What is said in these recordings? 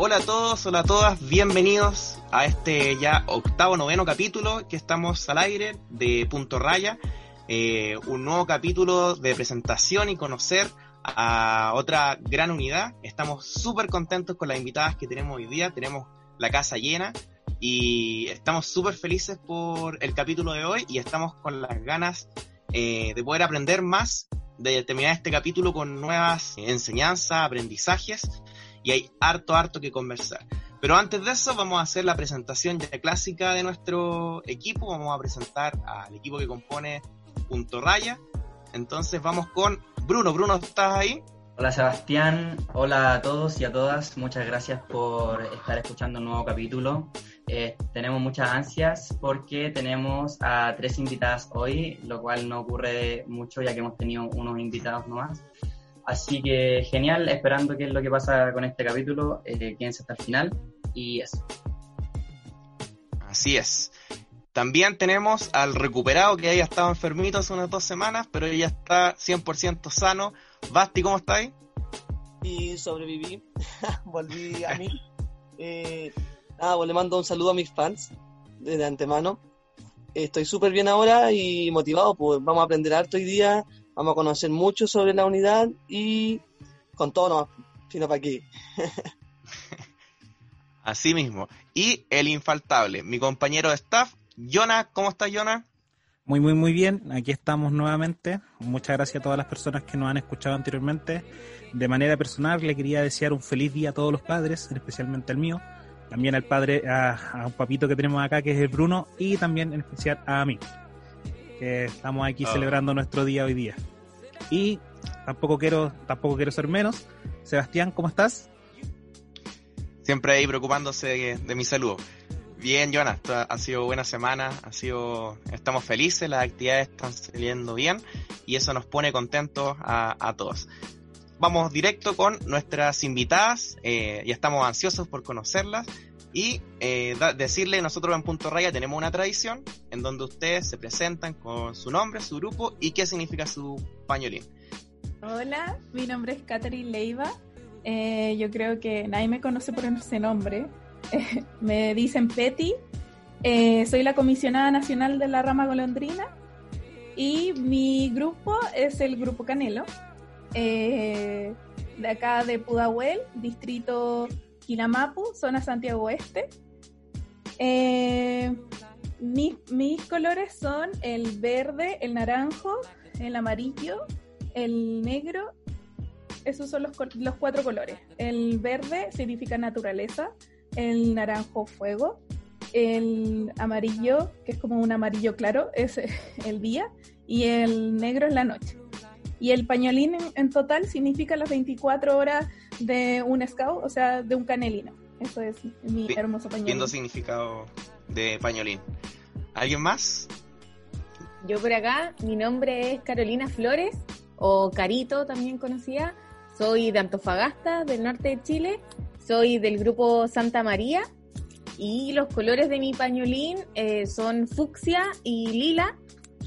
Hola a todos, hola a todas, bienvenidos a este ya octavo, noveno capítulo que estamos al aire de Punto Raya. Eh, un nuevo capítulo de presentación y conocer a otra gran unidad. Estamos súper contentos con las invitadas que tenemos hoy día. Tenemos la casa llena y estamos súper felices por el capítulo de hoy y estamos con las ganas eh, de poder aprender más, de terminar este capítulo con nuevas enseñanzas, aprendizajes y hay harto, harto que conversar. Pero antes de eso vamos a hacer la presentación ya clásica de nuestro equipo. Vamos a presentar al equipo que compone Punto Raya. Entonces vamos con Bruno. Bruno, ¿estás ahí? Hola Sebastián, hola a todos y a todas. Muchas gracias por estar escuchando un nuevo capítulo. Eh, tenemos muchas ansias porque tenemos a tres invitadas hoy, lo cual no ocurre mucho ya que hemos tenido unos invitados nomás. Así que genial, esperando qué es lo que pasa con este capítulo. Eh, quédense hasta el final y eso. Así es. También tenemos al recuperado que haya estado enfermito hace unas dos semanas, pero ya está 100% sano. Basti, ¿cómo estáis? Y sobreviví, volví a mí. Eh, ah, pues le mando un saludo a mis fans de antemano. Estoy súper bien ahora y motivado, pues vamos a aprender harto hoy día, vamos a conocer mucho sobre la unidad y con todo no, sino para aquí. Así mismo. Y el infaltable, mi compañero de staff, Jonas, ¿cómo estás, Jonas? Muy, muy, muy bien. Aquí estamos nuevamente. Muchas gracias a todas las personas que nos han escuchado anteriormente. De manera personal, le quería desear un feliz día a todos los padres, especialmente al mío. También al padre, a, un papito que tenemos acá, que es el Bruno, y también en especial a mí, que estamos aquí Ah. celebrando nuestro día hoy día. Y tampoco quiero, tampoco quiero ser menos. Sebastián, ¿cómo estás? Siempre ahí preocupándose de, de mi salud. Bien, Jonas, esto ha- ha sido buena semana, ha sido, estamos felices, las actividades están saliendo bien y eso nos pone contentos a, a todos. Vamos directo con nuestras invitadas, eh, ya estamos ansiosos por conocerlas y eh, decirle, nosotros en Punto Raya tenemos una tradición en donde ustedes se presentan con su nombre, su grupo y qué significa su pañolín. Hola, mi nombre es Catherine Leiva. Eh, yo creo que nadie me conoce por ese nombre. me dicen Petty. Eh, soy la comisionada nacional de la rama golondrina. Y mi grupo es el Grupo Canelo. de acá de Pudahuel, distrito Quilamapu, zona Santiago Oeste. Eh, mis, mis colores son el verde, el naranjo, el amarillo, el negro, esos son los, los cuatro colores. El verde significa naturaleza, el naranjo fuego, el amarillo, que es como un amarillo claro, es el día, y el negro es la noche. Y el pañolín en, en total significa las 24 horas de un scout, o sea, de un canelino. Eso es mi hermoso pañolín. Viendo significado de pañolín. ¿Alguien más? Yo por acá, mi nombre es Carolina Flores, o Carito también conocida. Soy de Antofagasta, del norte de Chile. Soy del grupo Santa María. Y los colores de mi pañolín eh, son fucsia y lila,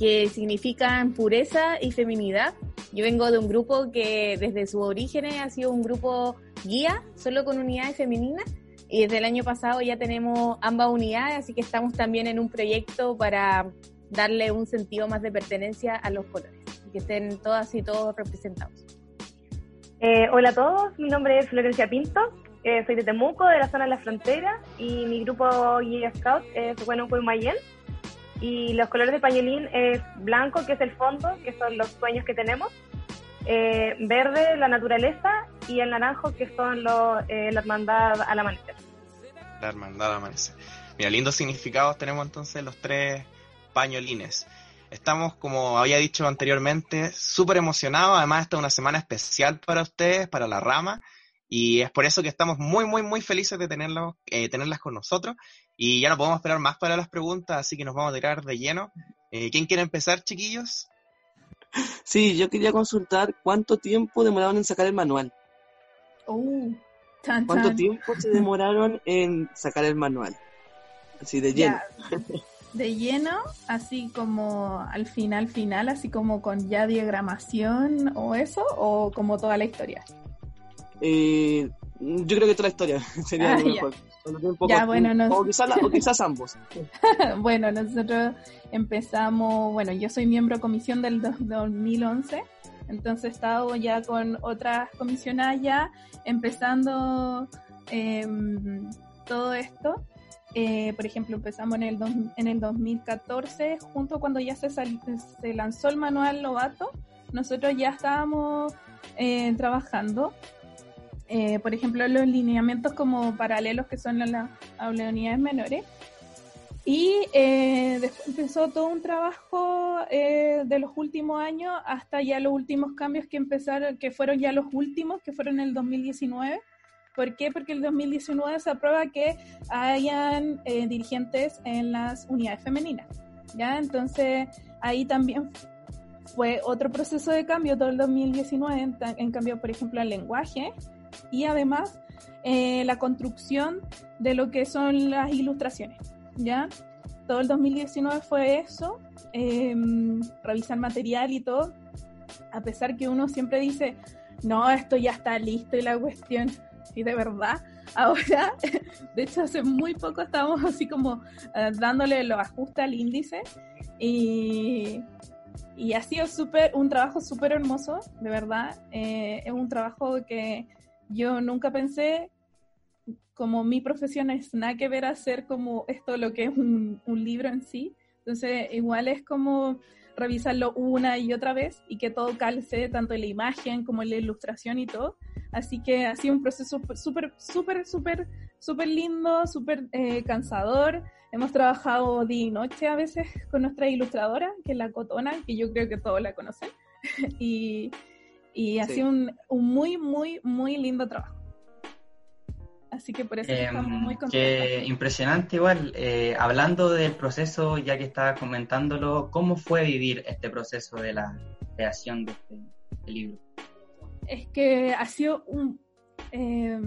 que significan pureza y feminidad. Yo vengo de un grupo que desde sus orígenes ha sido un grupo guía, solo con unidades femeninas. Y desde el año pasado ya tenemos ambas unidades, así que estamos también en un proyecto para darle un sentido más de pertenencia a los colores, y que estén todas y todos representados. Eh, hola a todos, mi nombre es Florencia Pinto, eh, soy de Temuco, de la zona de la frontera, y mi grupo Guía Scout es Bueno Mayen. Y los colores de pañolín es blanco, que es el fondo, que son los sueños que tenemos, eh, verde, la naturaleza, y el naranjo, que son los, eh, la hermandad al amanecer. La hermandad amanece. Mira, lindos significados tenemos entonces los tres pañolines. Estamos, como había dicho anteriormente, súper emocionados. Además, esta es una semana especial para ustedes, para la rama. Y es por eso que estamos muy, muy, muy felices de tenerlos, eh, tenerlas con nosotros. Y ya no podemos esperar más para las preguntas, así que nos vamos a tirar de lleno. Eh, ¿Quién quiere empezar, chiquillos? Sí, yo quería consultar cuánto tiempo demoraron en sacar el manual. Uh, chan, ¿Cuánto tiempo se demoraron en sacar el manual? Así de lleno. De lleno, así como al final, final, así como con ya diagramación o eso, o como toda la historia. Eh, Yo creo que toda la historia sería Ah, lo ya. mejor. Ya, bueno, no- o, quizás, la- o quizás ambos. bueno, nosotros empezamos, bueno, yo soy miembro de comisión del do- 2011, entonces he estado ya con otras comisionadas ya empezando em, todo esto. Eh, por ejemplo, empezamos en el, dos- en el 2014, junto cuando ya se, sal- se lanzó el manual Lobato, nosotros ya estábamos eh, trabajando. Eh, por ejemplo, los lineamientos como paralelos que son las las unidades menores. Y eh, después empezó todo un trabajo eh, de los últimos años hasta ya los últimos cambios que empezaron, que fueron ya los últimos, que fueron en el 2019. ¿Por qué? Porque el 2019 se aprueba que hayan eh, dirigentes en las unidades femeninas. ¿ya? Entonces ahí también fue otro proceso de cambio todo el 2019, en, en cambio, por ejemplo, el lenguaje y además eh, la construcción de lo que son las ilustraciones. ¿ya? Todo el 2019 fue eso, eh, revisar material y todo, a pesar que uno siempre dice, no, esto ya está listo y la cuestión, y de verdad, ahora, de hecho hace muy poco estábamos así como eh, dándole los ajustes al índice y, y ha sido súper, un trabajo súper hermoso, de verdad, eh, es un trabajo que yo nunca pensé como mi profesión es nada que ver hacer como esto lo que es un, un libro en sí. Entonces, igual es como revisarlo una y otra vez y que todo calce, tanto en la imagen como en la ilustración y todo. Así que ha sido un proceso súper, súper, súper, súper lindo, súper eh, cansador. Hemos trabajado día y noche a veces con nuestra ilustradora, que es la Cotona, que yo creo que todos la conocen. y, y ha Sí. sido un, un muy, muy, muy lindo trabajo. Así que por eso Eh, estamos muy contentos. impresionante igual. Eh, hablando del proceso, ya que estabas comentándolo, ¿cómo fue vivir este proceso de la creación de este, este libro? Es que ha sido un... eh,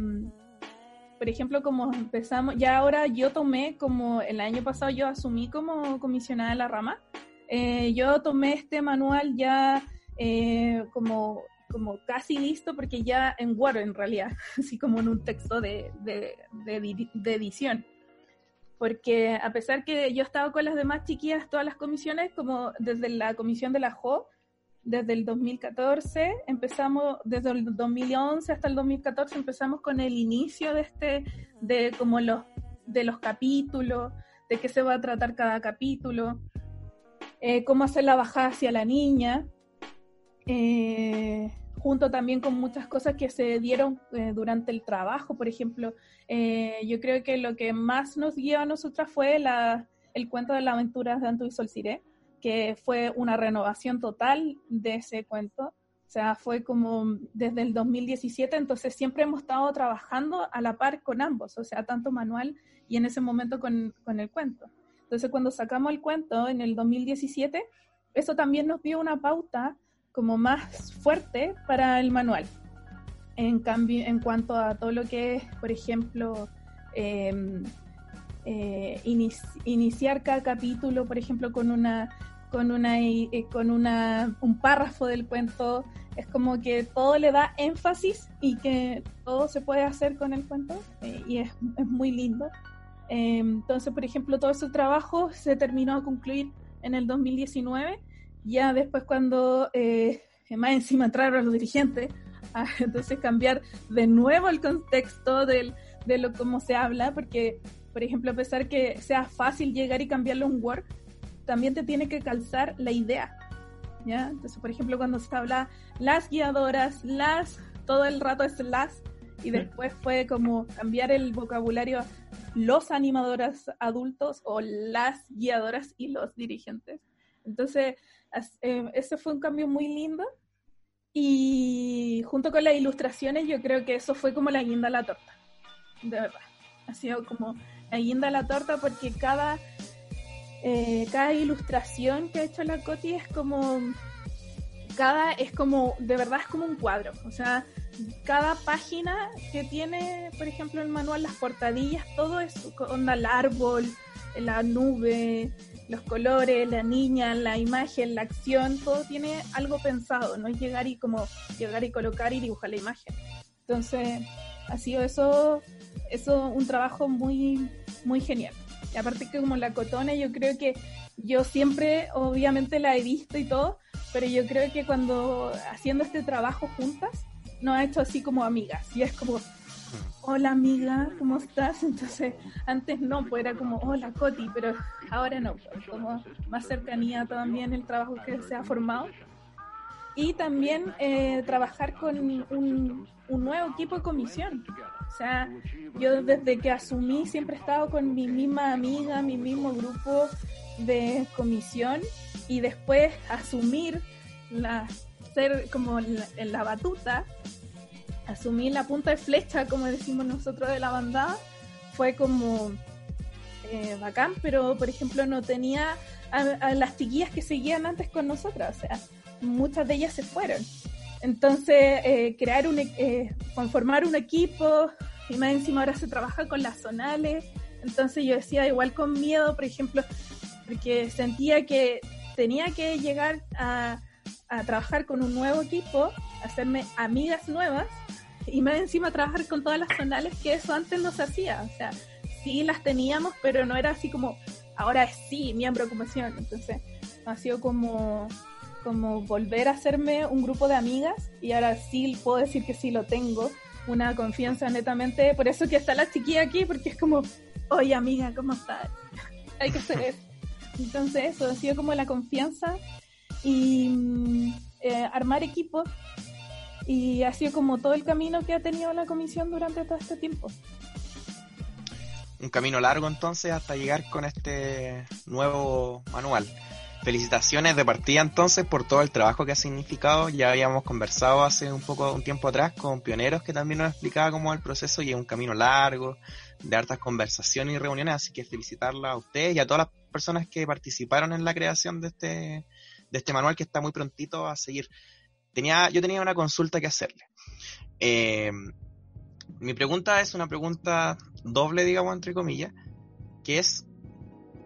por ejemplo, como empezamos, ya ahora yo tomé como el año pasado yo asumí como comisionada de la rama, eh, yo tomé este manual ya eh, como, como casi listo porque ya en Word en realidad, así como en un texto de, de, de de edición. Porque a pesar que yo estaba con las demás chiquillas, todas las comisiones, como desde la comisión de la JO, desde el 2014, empezamos, desde el 2011 hasta el 2014, empezamos con el inicio de este, de como los, de los capítulos, de qué se va a tratar cada capítulo, eh, cómo hacer la bajada hacia la niña, eh, junto también con muchas cosas que se dieron eh, durante el trabajo, por ejemplo, eh, yo creo que lo que más nos guió a nosotras fue el cuento de las aventuras de Anto y Solciré, que fue una renovación total de ese cuento. O sea, fue como desde el 2017, entonces siempre hemos estado trabajando a la par con ambos, o sea, tanto manual y en ese momento con, con el cuento. Entonces, cuando sacamos el cuento en el 2017, eso también nos dio una pauta como más fuerte para el manual. En cambio, en cuanto a todo lo que es, por ejemplo, eh, eh, inici- iniciar cada capítulo, por ejemplo, con una con una eh, con una un párrafo del cuento, es como que todo le da énfasis y que todo se puede hacer con el cuento eh, y es, es muy lindo. Eh, entonces, por ejemplo, todo ese trabajo se terminó a concluir en el 2019. Ya después cuando eh, más encima entraron los dirigentes, a, entonces cambiar de nuevo el contexto del, de lo cómo se habla, porque, por ejemplo, a pesar que sea fácil llegar y cambiarlo en Word, también te tiene que calzar la idea. ¿ya? Entonces, por ejemplo, cuando se habla las guiadoras, las, todo el rato es las, y después fue como cambiar el vocabulario a los animadoras adultos o las guiadoras y los dirigentes. Entonces, eh, ese fue un cambio muy lindo. Y junto con las ilustraciones, yo creo que eso fue como la guinda a la torta. De verdad. Ha sido como la guinda a la torta porque cada, eh, cada ilustración que ha hecho la Coti es como. Cada es como. De verdad es como un cuadro. O sea, cada página que tiene, por ejemplo, el manual, las portadillas, todo es onda el árbol, la nube, los colores, la niña, la imagen, la acción, todo tiene algo pensado, no es llegar y como llegar y colocar y dibujar la imagen. Entonces, ha sido eso, eso un trabajo muy, muy genial. Y aparte que como la cotona, yo creo que yo siempre, obviamente la he visto y todo, pero yo creo que cuando haciendo este trabajo juntas, nos ha hecho así como amigas. Y es como, hola amiga, ¿cómo estás? Entonces, antes no, pues era como, hola Coti, pero ahora no, como más cercanía también el trabajo que se ha formado. Y también eh, trabajar con un, un nuevo equipo de comisión. O sea, yo desde que asumí siempre he estado con mi misma amiga, mi mismo grupo de comisión y después asumir la ser como la, la batuta asumir la punta de flecha, como decimos nosotros de la bandada, fue como eh, bacán, pero por ejemplo no tenía a, las chiquillas que seguían antes con nosotras, o sea, muchas de ellas se fueron. Entonces, eh, crear un, eh, conformar un equipo, y más encima ahora se trabaja con las zonales, entonces yo decía igual con miedo, por ejemplo, porque sentía que tenía que llegar a, a trabajar con un nuevo equipo, hacerme amigas nuevas y más encima trabajar con todas las zonales que eso antes no se hacía. O sea, sí las teníamos, pero no era así como, ahora sí, miembro de comisión. Entonces, ha sido como, como volver a hacerme un grupo de amigas y ahora sí puedo decir que sí lo tengo. Una confianza netamente, por eso que está la chiquilla aquí, porque es como, oye amiga, ¿cómo estás? Hay que hacer. Entonces, eso ha sido como la confianza y mm, eh, armar equipos y ha sido como todo el camino que ha tenido la comisión durante todo este tiempo. Un camino largo entonces hasta llegar con este nuevo manual. Felicitaciones de partida entonces por todo el trabajo que ha significado. Ya habíamos conversado hace un poco, un tiempo atrás con pioneros que también nos explicaba cómo es el proceso y es un camino largo, de hartas conversaciones y reuniones, así que felicitarla a ustedes y a todas las personas que participaron en la creación de este, de este manual que está muy prontito a seguir tenía, yo tenía una consulta que hacerle. Eh, mi pregunta es una pregunta doble, digamos, entre comillas, que es,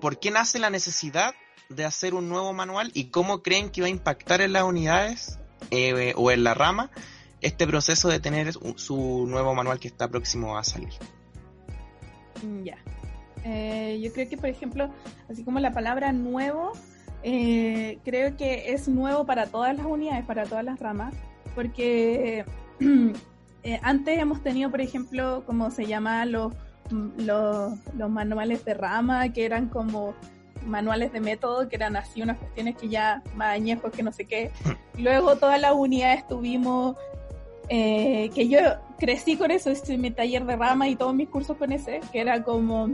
¿por qué nace la necesidad de hacer un nuevo manual y cómo creen que va a impactar en las unidades eh, o en la rama este proceso de tener su nuevo manual que está próximo a salir? Ya. Eh, yo creo que, por ejemplo, así como la palabra nuevo eh, creo que es nuevo para todas las unidades, para todas las ramas, porque eh, antes hemos tenido, por ejemplo, como se llama los, los, los, manuales de rama, que eran como manuales de método, que eran así unas cuestiones que ya más añejos que no sé qué. Luego todas las unidades tuvimos, eh, que yo crecí con eso, hice mi taller de rama y todos mis cursos con ese, que era como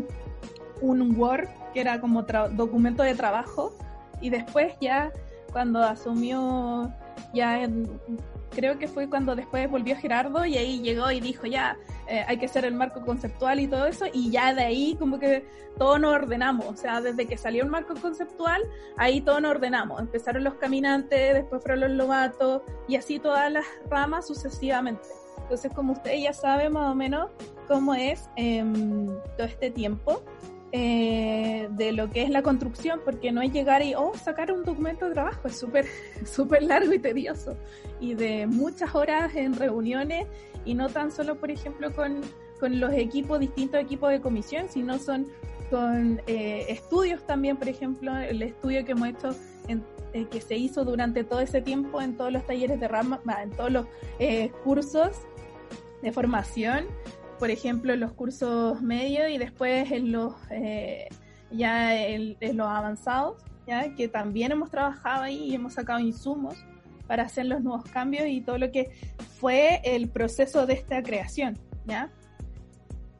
un Word, que era como documento de trabajo y después ya cuando asumió, ya creo que fue cuando después volvió Gerardo y ahí llegó y dijo ya eh, hay que hacer el marco conceptual y todo eso y ya de ahí como que todo nos ordenamos, o sea, desde que salió el marco conceptual, ahí todo nos ordenamos, empezaron los caminantes, después fueron los lobatos y así todas las ramas sucesivamente. Entonces, como usted ya sabe más o menos cómo es em, todo este tiempo, eh, de lo que es la construcción, porque no es llegar y, oh, sacar un documento de trabajo, es súper, súper largo y tedioso, y de muchas horas en reuniones, y no tan solo, por ejemplo, con, con los equipos, distintos equipos de comisión, sino son con eh, estudios también, por ejemplo, el estudio que hemos hecho eh, que se hizo durante todo ese tiempo en todos los talleres de rama, en todos los cursos de formación, por ejemplo, en los cursos medios y después en los eh, ya en, los avanzados, ya que también hemos trabajado ahí y hemos sacado insumos para hacer los nuevos cambios y todo lo que fue el proceso de esta creación, ¿ya?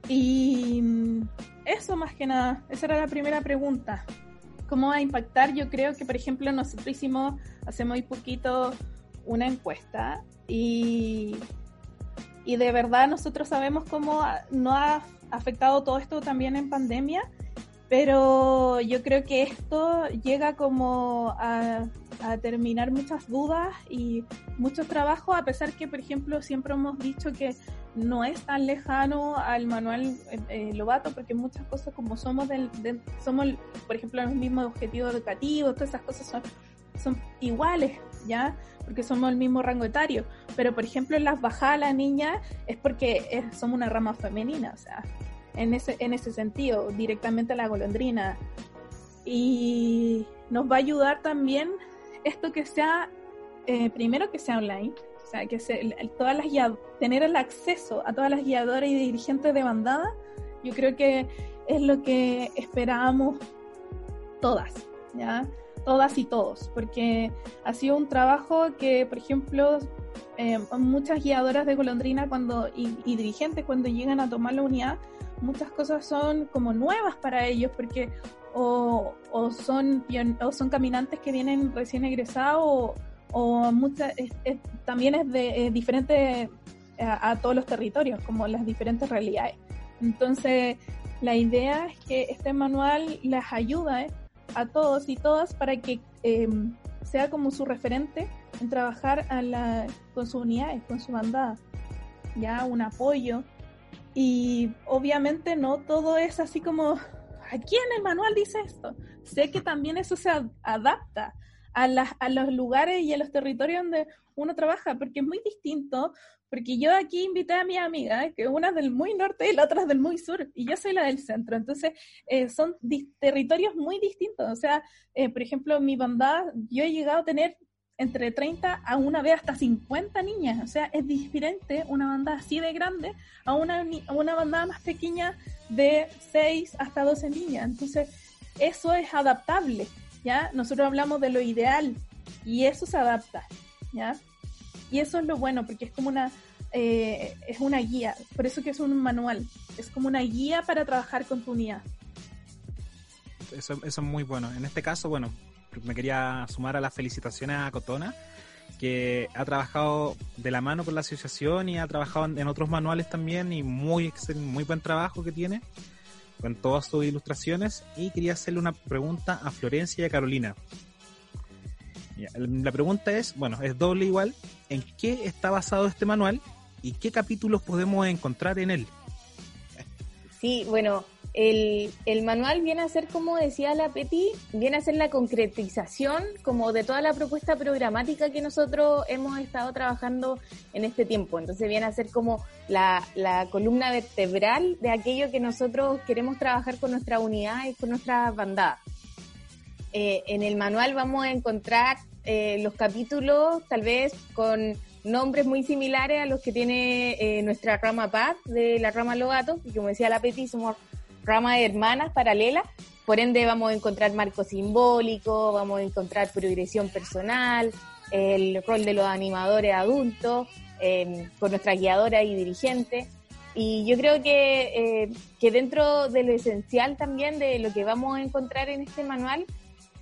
Y eso más que nada, esa era la primera pregunta. ¿Cómo va a impactar? Yo creo que, por ejemplo, nosotros hicimos hace muy poquito una encuesta y y de verdad nosotros sabemos cómo no ha afectado todo esto también en pandemia, pero yo creo que esto llega como a, terminar muchas dudas y mucho trabajo, a pesar que, por ejemplo, siempre hemos dicho que no es tan lejano al manual eh, eh, Lobato, porque muchas cosas como somos, del, somos por ejemplo, los mismos objetivos educativos, todas esas cosas son son iguales, ¿ya? Porque somos el mismo rango etario. Pero, por ejemplo, las bajadas la niña es porque somos una rama femenina, o sea, en ese, en ese sentido, directamente a la golondrina. Y nos va a ayudar también esto que sea, eh, primero que sea online, o sea, que todas las tener el acceso a todas las guiadoras y dirigentes de bandada, yo creo que es lo que esperábamos todas, ¿ya? Todas y todos, porque ha sido un trabajo que, por ejemplo, eh, muchas guiadoras de golondrina cuando y, dirigentes cuando llegan a tomar la unidad, muchas cosas son como nuevas para ellos, porque o, o son, o son caminantes que vienen recién egresados o, muchas, también es de diferente a, todos los territorios, como las diferentes realidades. Entonces, la idea es que este manual les ayude a todos y todas para que em, sea como su referente en trabajar a la, con sus unidades, con su bandada, ya un apoyo. Y obviamente no todo es así como, aquí en el manual dice esto. Sé que también eso se adapta a, a los lugares y a los territorios donde uno trabaja, porque es muy distinto, porque yo aquí invité a mi amiga, que una es del muy norte y la otra es del muy sur, y yo soy la del centro, entonces eh, son territorios muy distintos, o sea, eh, por ejemplo, mi bandada, yo he llegado a tener entre 30 a una vez hasta 50 niñas, o sea, es diferente una bandada así de grande a una, a una bandada más pequeña de 6 hasta 12 niñas, entonces eso es adaptable. ¿ya? Nosotros hablamos de lo ideal y eso se adapta, ¿ya? Y eso es lo bueno, porque es como una, eh, es una guía, por eso que es un manual, es como una guía para trabajar con tu unidad. Eso, es muy bueno. En este caso, bueno, me quería sumar a las felicitaciones a Cotona, que ha trabajado de la mano con la asociación y ha trabajado en, otros manuales también y muy, muy buen trabajo que tiene con todas sus ilustraciones y quería hacerle una pregunta a Florencia y a Carolina. La pregunta es, bueno, es doble igual, ¿en qué está basado este manual y qué capítulos podemos encontrar en él? Sí, bueno, el, el, manual viene a ser, como decía la Peti, viene a ser la concretización como de toda la propuesta programática que nosotros hemos estado trabajando en este tiempo. Entonces viene a ser como la, la columna vertebral de aquello que nosotros queremos trabajar con nuestra unidad y con nuestra bandada. Eh, en el manual vamos a encontrar eh, los capítulos tal vez con nombres muy similares a los que tiene eh, nuestra rama PAD de la rama Logato, y como decía la Peti, somos rama de hermanas paralela, por ende vamos a encontrar marco simbólico, vamos a encontrar progresión personal, el rol de los animadores adultos, em, con nuestra guiadora y dirigente. Y yo creo que, que dentro de lo esencial también de lo que vamos a encontrar en este manual,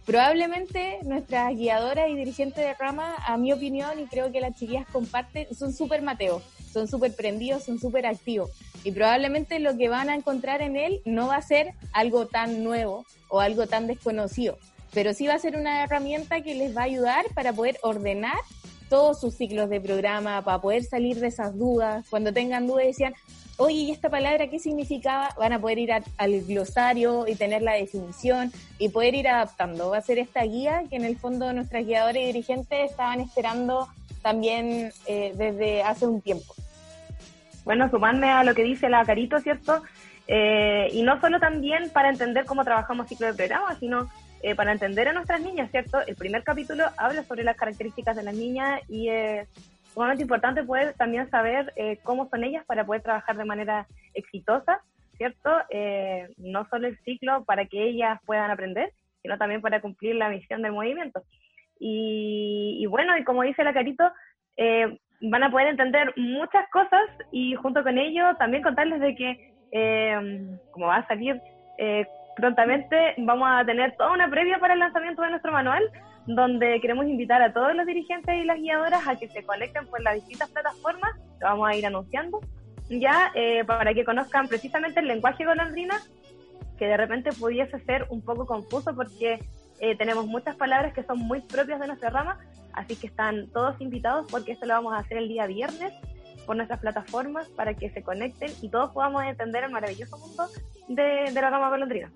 probablemente nuestras guiadoras y dirigentes de rama, a mi opinión, y creo que las chiquillas comparten, son súper mateos, son súper prendidos, son súper activos y probablemente lo que van a encontrar en él no va a ser algo tan nuevo o algo tan desconocido, pero sí va a ser una herramienta que les va a ayudar para poder ordenar todos sus ciclos de programa, para poder salir de esas dudas. Cuando tengan dudas decían, oye, ¿y esta palabra qué significaba? Van a poder ir al glosario y tener la definición y poder ir adaptando. Va a ser esta guía que en el fondo nuestras guiadoras y dirigentes estaban esperando también eh, desde hace un tiempo bueno, sumarme a lo que dice la Carito, ¿cierto? Eh, y no solo también para entender cómo trabajamos ciclo de programa, sino eh, para entender a nuestras niñas, ¿cierto? El primer capítulo habla sobre las características de las niñas y es sumamente importante poder también saber eh, cómo son ellas para poder trabajar de manera exitosa, ¿cierto? no solo el ciclo para que ellas puedan aprender, sino también para cumplir la misión del movimiento. Y, bueno, y como dice la Carito, eh, van a poder entender muchas cosas y junto con ello también contarles de que, eh, como va a salir eh, prontamente, vamos a tener toda una previa para el lanzamiento de nuestro manual, donde queremos invitar a todos los dirigentes y las guiadoras a que se conecten por las distintas plataformas, que vamos a ir anunciando, ya eh, para que conozcan precisamente el lenguaje golondrina, que de repente pudiese ser un poco confuso porque tenemos muchas palabras que son muy propias de nuestra rama, Así que están todos invitados porque esto lo vamos a hacer el día viernes por nuestras plataformas para que se conecten y todos podamos entender el maravilloso mundo de, la gama golondrina.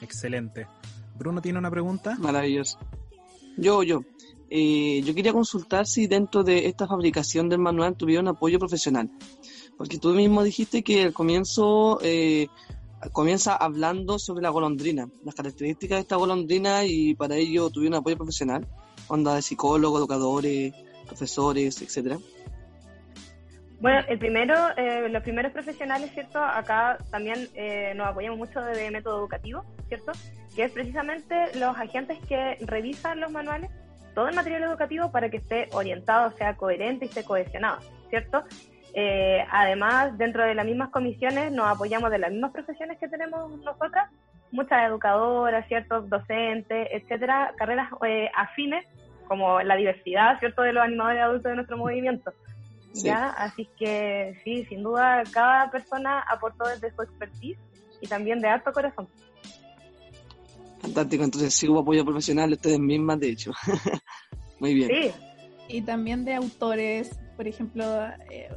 Excelente. Bruno tiene una pregunta. Maravilloso. Yo, yo. Eh, yo quería consultar si dentro de esta fabricación del manual tuvieron apoyo profesional. Porque tú mismo dijiste que al comienzo eh, comienza hablando sobre la golondrina, las características de esta golondrina y para ello tuvieron apoyo profesional, onda de psicólogos, educadores, profesores, etcétera. Bueno, el primero, eh, los primeros profesionales, ¿cierto? Acá también eh, nos apoyamos mucho de método educativo, ¿cierto? Que es precisamente los agentes que revisan los manuales, todo el material educativo para que esté orientado, sea coherente y esté cohesionado, ¿cierto? Eh, además, dentro de las mismas comisiones nos apoyamos de las mismas profesiones que tenemos nosotras, muchas educadoras, ¿cierto? Docentes, etcétera, carreras afines, como la diversidad, ¿cierto? De los animadores adultos de nuestro movimiento. ¿ya? Así que sí, sin duda, cada persona aportó desde su expertise y también de alto corazón. Fantástico, entonces sí hubo apoyo profesional ustedes mismas, de hecho. Muy bien. Sí. Y también de autores, por ejemplo, eh,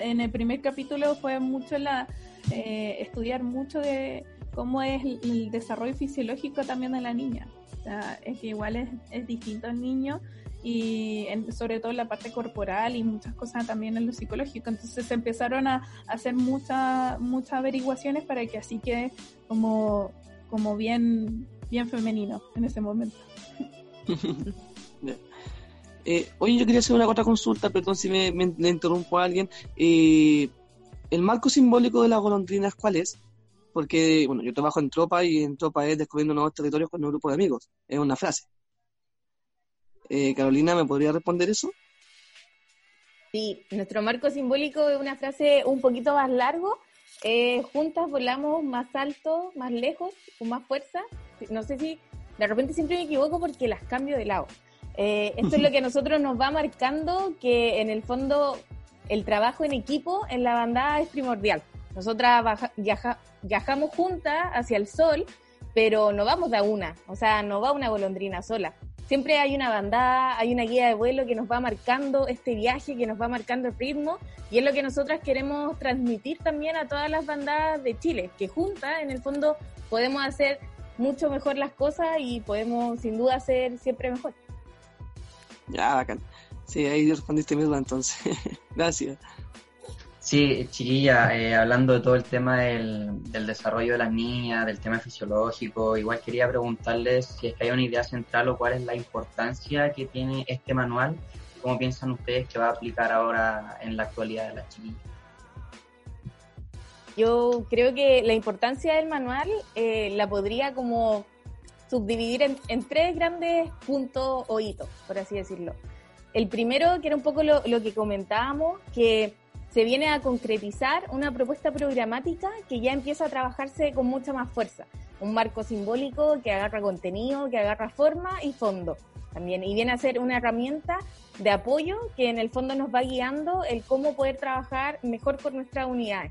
en el primer capítulo fue mucho la eh, estudiar mucho de cómo es el desarrollo fisiológico también de la niña. O sea, es que igual es, es distinto el niño y sobre todo en la parte corporal y muchas cosas también en lo psicológico. Entonces se empezaron a, hacer muchas muchas averiguaciones para que así quede como, como bien, bien femenino en ese momento. eh, oye, yo quería hacer una otra consulta, perdón si me, me, interrumpo a alguien. Eh, ¿El marco simbólico de las golondrinas cuál es? Porque, bueno, yo trabajo en tropa y en tropa es descubriendo nuevos territorios con un grupo de amigos. Es una frase. Eh, Carolina, ¿me podría responder eso? Sí, nuestro marco simbólico es una frase un poquito más largo. Eh, juntas volamos más alto, más lejos, con más fuerza. No sé si de repente siempre me equivoco porque las cambio de lado. Eh, esto es lo que a nosotros nos va marcando que en el fondo el trabajo en equipo en la bandada es primordial. Nosotras viajamos juntas hacia el sol, pero no vamos de una, o sea, no va una golondrina sola siempre hay una bandada, hay una guía de vuelo que nos va marcando este viaje, que nos va marcando el ritmo, y es lo que nosotras queremos transmitir también a todas las bandadas de Chile, que juntas, en el fondo, podemos hacer mucho mejor las cosas y podemos sin duda hacer siempre mejor. Ya, bacán. Sí, ahí respondiste mi duda entonces. Gracias. Sí, chiquilla, eh, hablando de todo el tema del, desarrollo de las niñas, del tema fisiológico, igual quería preguntarles si es que hay una idea central o cuál es la importancia que tiene este manual, cómo piensan ustedes que va a aplicar ahora en la actualidad de las chiquillas. Yo creo que la importancia del manual eh, la podría como subdividir en, en, tres grandes puntos o hitos, por así decirlo. El primero, que era un poco lo, lo que comentábamos, que se viene a concretizar una propuesta programática que ya empieza a trabajarse con mucha más fuerza. Un marco simbólico que agarra contenido, que agarra forma y fondo también. Y viene a ser una herramienta de apoyo que en el fondo nos va guiando el cómo poder trabajar mejor con nuestras unidades.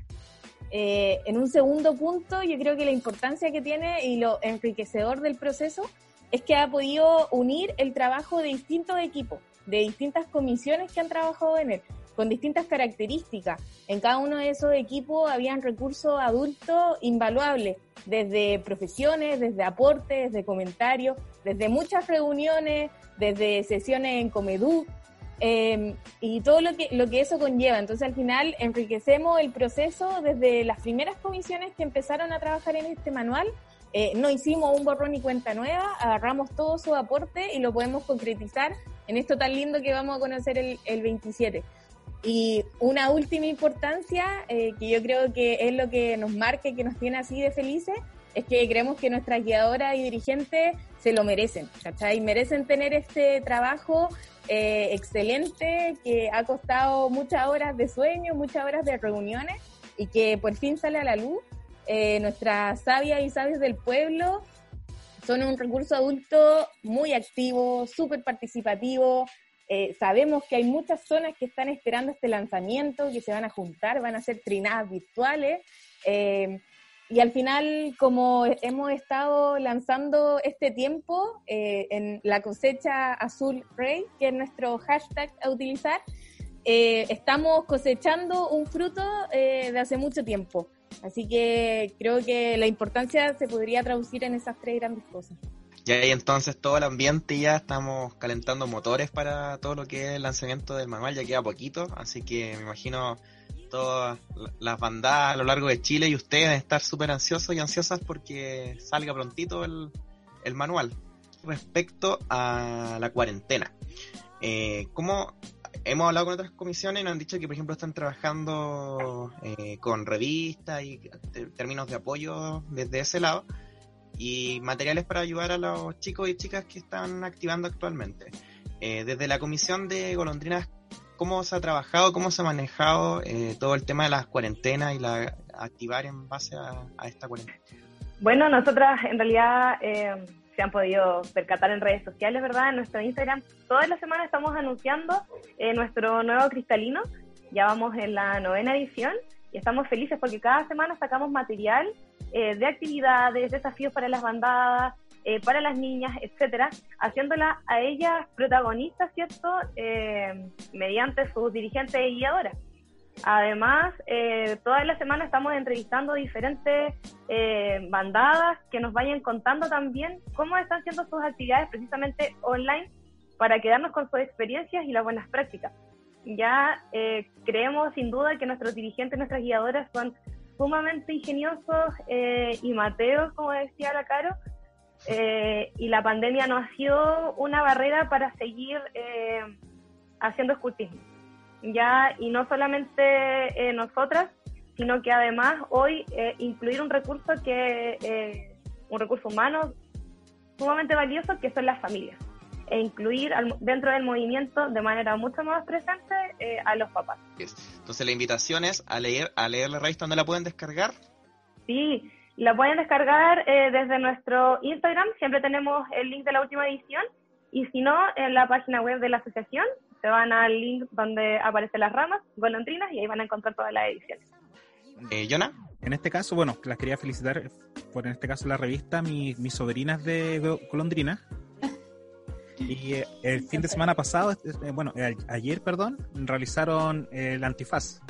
Eh, en un segundo punto, yo creo que la importancia que tiene y lo enriquecedor del proceso es que ha podido unir el trabajo de distintos equipos, de distintas comisiones que han trabajado en él con distintas características. En cada uno de esos equipos habían recursos adultos invaluables, desde profesiones, desde aportes, desde comentarios, desde muchas reuniones, desde sesiones en Comedú, em, y todo lo que, lo que eso conlleva. Entonces al final enriquecemos el proceso desde las primeras comisiones que empezaron a trabajar en este manual. Eh, no hicimos un borrón y cuenta nueva, agarramos todo su aporte y lo podemos concretizar en esto tan lindo que vamos a conocer el, el 27. Y una última importancia, eh, que yo creo que es lo que nos marca y que nos tiene así de felices, es que creemos que nuestras guiadoras y dirigentes se lo merecen, ¿cachai? Merecen tener este trabajo eh, excelente que ha costado muchas horas de sueño, muchas horas de reuniones y que por fin sale a la luz. Eh, nuestras sabias y sabios del pueblo son un recurso adulto muy activo, súper participativo, eh, sabemos que hay muchas zonas que están esperando este lanzamiento, que se van a juntar, van a ser trinadas virtuales. Eh, y al final, como hemos estado lanzando este tiempo eh, en la cosecha azul rey, que es nuestro hashtag a utilizar, estamos cosechando un fruto de hace mucho tiempo. Así que creo que la importancia se podría traducir en esas tres grandes cosas. Y ahí entonces todo el ambiente ya estamos calentando motores para todo lo que es el lanzamiento del manual, ya queda poquito, así que me imagino todas las bandadas a lo largo de Chile y ustedes estar súper ansiosos y ansiosas porque salga prontito el, el manual. Respecto a la cuarentena, eh, ¿cómo hemos hablado con otras comisiones y nos han dicho que, por ejemplo, están trabajando eh, con revistas y términos de apoyo desde ese lado y materiales para ayudar a los chicos y chicas que están activando actualmente. Eh, desde la comisión de golondrinas, ¿cómo se ha trabajado, cómo se ha manejado eh, todo el tema de las cuarentenas y la activar en base a, esta cuarentena? Bueno, nosotras en realidad eh, se han podido percatar en redes sociales, ¿verdad? En nuestro Instagram, todas las semanas estamos anunciando nuestro nuevo cristalino. Ya vamos en la novena edición y estamos felices porque cada semana sacamos material eh, de actividades, desafíos para las bandadas, eh, para las niñas, etcétera, haciéndola a ellas protagonistas, ¿cierto? Eh, mediante sus dirigentes y guiadoras. Además, todas las semanas estamos entrevistando diferentes bandadas que nos vayan contando también cómo están siendo sus actividades precisamente online para quedarnos con sus experiencias y las buenas prácticas. Ya creemos sin duda que nuestros dirigentes, nuestras guiadoras son sumamente ingeniosos eh, y mateos, como decía la Caro, eh, y la pandemia no ha sido una barrera para seguir eh, haciendo escultismo. Ya, y no solamente nosotras, sino que además hoy incluir un recurso que un recurso humano sumamente valioso que son las familias e incluir dentro del movimiento de manera mucho más presente eh, a los papás. Entonces la invitación es a leer, a leer la revista, ¿dónde la pueden descargar? Sí, la pueden descargar eh, desde nuestro Instagram, siempre tenemos el link de la última edición, y si no, en la página web de la asociación, se van al link donde aparecen las ramas, golondrinas, y ahí van a encontrar todas las ediciones. Eh, ¿Yona? En este caso, bueno, las quería felicitar por en este caso la revista, mis sobrinas de golondrina, y eh, el fin de semana pasado, eh, bueno, ayer, perdón, realizaron el antifaz.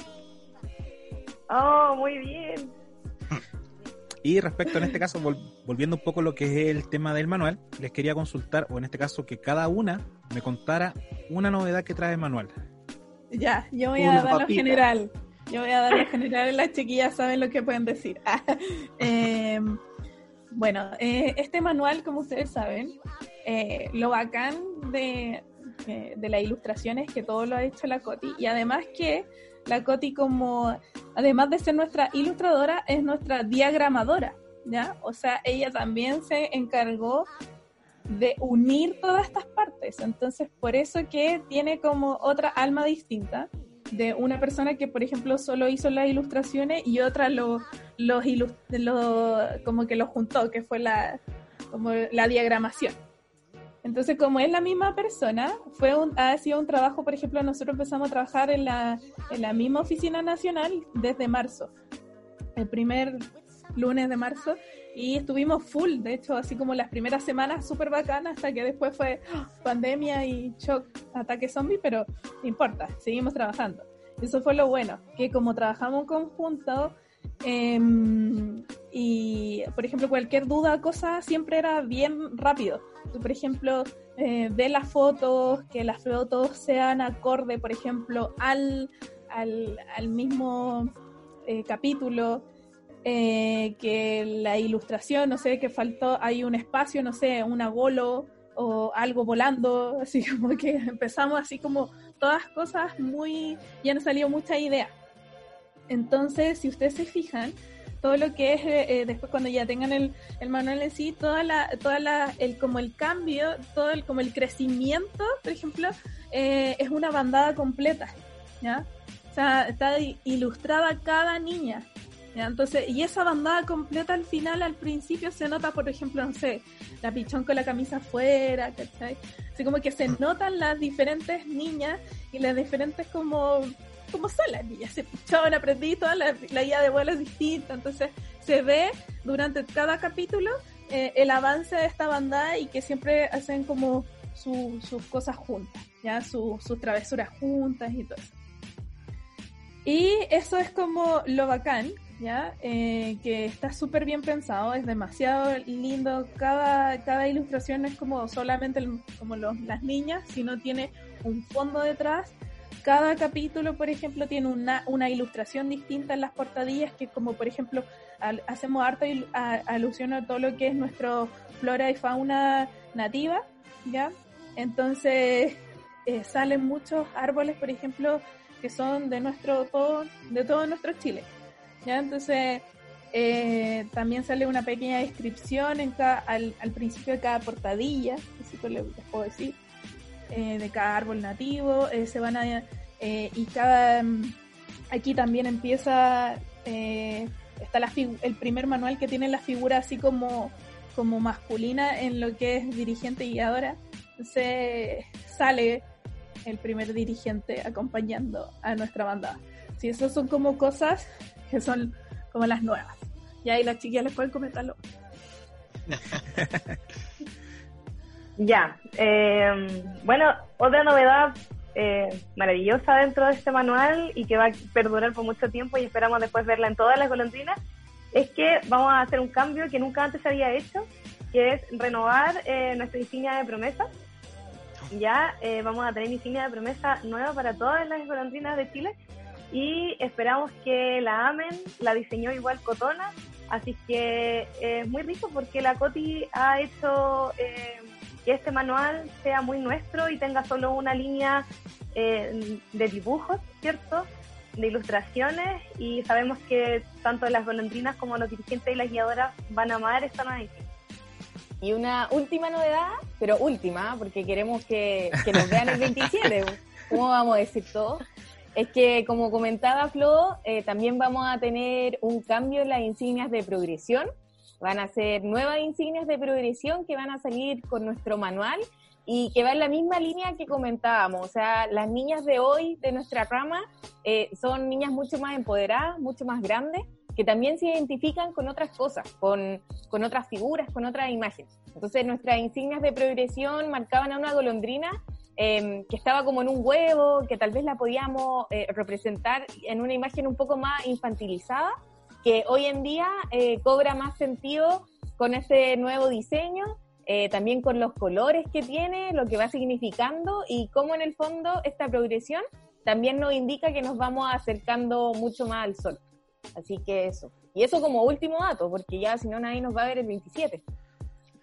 Oh, muy bien. Y respecto en este caso, volviendo un poco a lo que es el tema del manual, les quería consultar, o en este caso que cada una me contara una novedad que trae el manual. Ya, yo voy a dar lo general. Yo voy a dar lo general, las chiquillas saben lo que pueden decir. Em, bueno, eh, este manual, como ustedes saben, eh, lo bacán de, eh, de la ilustración es que todo lo ha hecho la Coti. Y además que la Coti como, además de ser nuestra ilustradora, es nuestra diagramadora, ¿ya? O sea, ella también se encargó de unir todas estas partes, entonces por eso que tiene como otra alma distinta de una persona que, por ejemplo, solo hizo las ilustraciones y otra lo, los lo, como que lo juntó, que fue la, como la diagramación. Entonces, como es la misma persona, fue un, ha sido un trabajo, por ejemplo, nosotros empezamos a trabajar en la, en la misma oficina nacional desde marzo, el primer lunes de marzo, y estuvimos full, de hecho, así como las primeras semanas súper bacanas, hasta que después fue ¡ah! pandemia y shock, ataque zombie, pero no importa, seguimos trabajando. Eso fue lo bueno, que como trabajamos en conjunto, em, y por ejemplo cualquier duda, cosa, siempre era bien rápido por ejemplo, eh, de las fotos, que las fotos sean acorde, por ejemplo, al, al, mismo eh, capítulo, eh, que la ilustración, no sé, que faltó, hay un espacio, no sé, un agolo o algo volando, así como que empezamos así como todas cosas muy, ya nos salió mucha idea. Entonces, si ustedes se fijan, todo lo que es eh, eh, después cuando ya tengan el, el, manual en sí, toda la, toda la, el como el cambio, todo el como el crecimiento, por ejemplo, eh, es una bandada completa, ¿ya? O sea, está ilustrada cada niña, Entonces, y esa bandada completa al final, al principio se nota, por ejemplo, no sé, la pichón con la camisa afuera, ¿cachai? Así como que se notan las diferentes niñas y las diferentes como como son las niñas, se pichaban, aprendí toda la, la guía de vuelo es distinta, entonces se ve durante cada capítulo eh, el avance de esta banda y que siempre hacen como sus cosas juntas, ya sus travesuras juntas y todo eso. Y eso es como lo bacán, ¿ya? Eh, que está súper bien pensado, es demasiado lindo. Cada, cada ilustración no es como solamente como los, las niñas, sino tiene un fondo detrás. Cada capítulo, por ejemplo, tiene una, una ilustración distinta en las portadillas, que como por ejemplo hacemos harta il- a- alusión a todo lo que es nuestro flora y fauna nativa, ¿ya? Entonces eh, salen muchos árboles, por ejemplo, que son de nuestro todo, de todo nuestro Chile. ¿Ya? Entonces, eh, también sale una pequeña descripción en cada, al, al principio de cada portadilla, así que les, puedo decir, eh, de cada árbol nativo, eh, se van a, eh, y cada, mm, aquí también empieza, eh, está la el primer manual que tiene la figura así como, como masculina en lo que es dirigente y guiadora, entonces sale el primer dirigente acompañando a nuestra banda. Sí, esas son como cosas que son como las nuevas. Y ahí las chiquillas les pueden comentarlo. Ya, eh, bueno, otra novedad eh, maravillosa dentro de este manual y que va a perdurar por mucho tiempo y esperamos después verla en todas las golondrinas, es que vamos a hacer un cambio que nunca antes se había hecho, que es renovar eh, nuestra insignia de promesa. Ya eh, vamos a tener insignia de promesa nueva para todas las golondrinas de Chile y esperamos que la amen, la diseñó igual Cotona, así que eh, es muy rico porque la Coti ha hecho eh, que este manual sea muy nuestro y tenga solo una línea eh, de dibujos, ¿cierto? De ilustraciones y sabemos que tanto las golondrinas como los dirigentes y las guiadoras van a amar esta nueva insignia. Y una última novedad, pero última, porque queremos que, que nos vean el 27, ¿cómo vamos a decir todo? Es que, como comentaba Flo, eh, también vamos a tener un cambio en las insignias de progresión. Van a ser nuevas insignias de progresión que van a salir con nuestro manual y que va en la misma línea que comentábamos. O sea, las niñas de hoy de nuestra rama eh, son niñas mucho más empoderadas, mucho más grandes, que también se identifican con otras cosas, con, con otras figuras, con otras imágenes. Entonces nuestras insignias de progresión marcaban a una golondrina eh, que estaba como en un huevo, que tal vez la podíamos eh, representar en una imagen un poco más infantilizada, que hoy en día eh, cobra más sentido con este nuevo diseño, eh, también con los colores que tiene, lo que va significando y cómo en el fondo esta progresión también nos indica que nos vamos acercando mucho más al sol. Así que eso. Y eso como último dato, porque ya si no nadie nos va a ver el 27.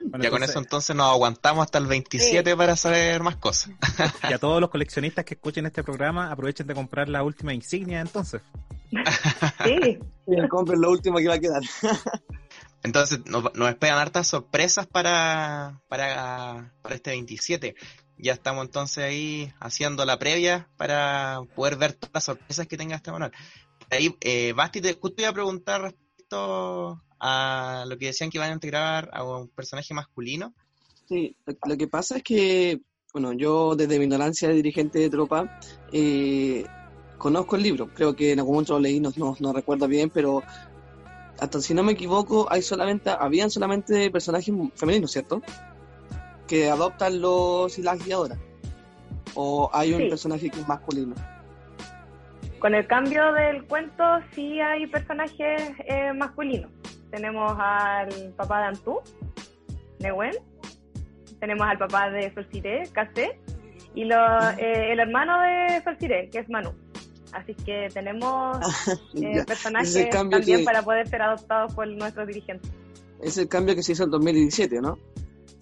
Bueno, ya con entonces, eso entonces nos aguantamos hasta el 27 para saber más cosas. Y a todos los coleccionistas que escuchen este programa, aprovechen de comprar la última insignia entonces. Sí, Miren, compren lo último que va a quedar. Entonces nos, nos esperan hartas sorpresas para, para, para este 27. Ya estamos entonces ahí haciendo la previa para poder ver todas las sorpresas que tenga este manual. Ahí, eh, Basti, te justo iba a preguntar respecto a lo que decían que iban a integrar a un personaje masculino. Sí, lo, que pasa es que, bueno, yo desde mi ignorancia de dirigente de tropa, eh, conozco el libro, creo que en algún momento lo leí, no, no, no recuerdo bien, pero hasta si no me equivoco, hay solamente, habían solamente personajes femeninos, ¿cierto? Que adoptan los y las guiadoras. O hay un Sí. personaje que es masculino. Con el cambio del cuento sí hay personajes eh, masculinos. Tenemos al papá de Antú, Newen, tenemos al papá de Solciré, Casé, y lo, eh, el hermano de Solciré, que es Manu. Así que tenemos eh, Ya. personajes también que- para poder ser adoptados por nuestros dirigentes. Es el cambio que se hizo en 2017, ¿no?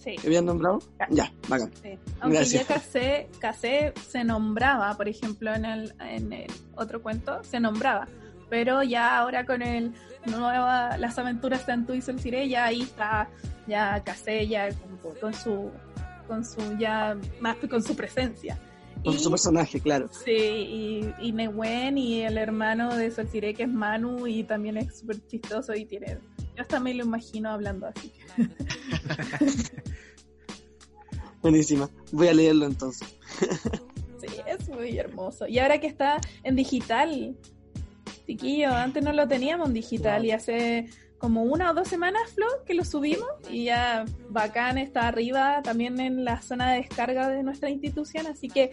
Sí. ¿Que habían nombrado? Ya, bacán. Sí. Aunque Gracias. ya Casé, Casé se nombraba, por ejemplo, en el, en el otro cuento, se nombraba. Pero ya ahora con el nueva, las aventuras de Antú y Solciré, ya ahí está, ya Casé ya con, con su, con su, ya más con su presencia. Con Y- su personaje, claro. Sí, y, y Newen y el hermano de Solciré, que es Manu, y también es súper chistoso y tiene... Yo también lo imagino hablando así. Buenísima. Voy a leerlo entonces. Sí, es muy hermoso. Y ahora que está en digital, chiquillo, antes no lo teníamos en digital y hace como una o dos semanas, Flo, que lo subimos y ya bacán está arriba también en la zona de descarga de nuestra institución, así que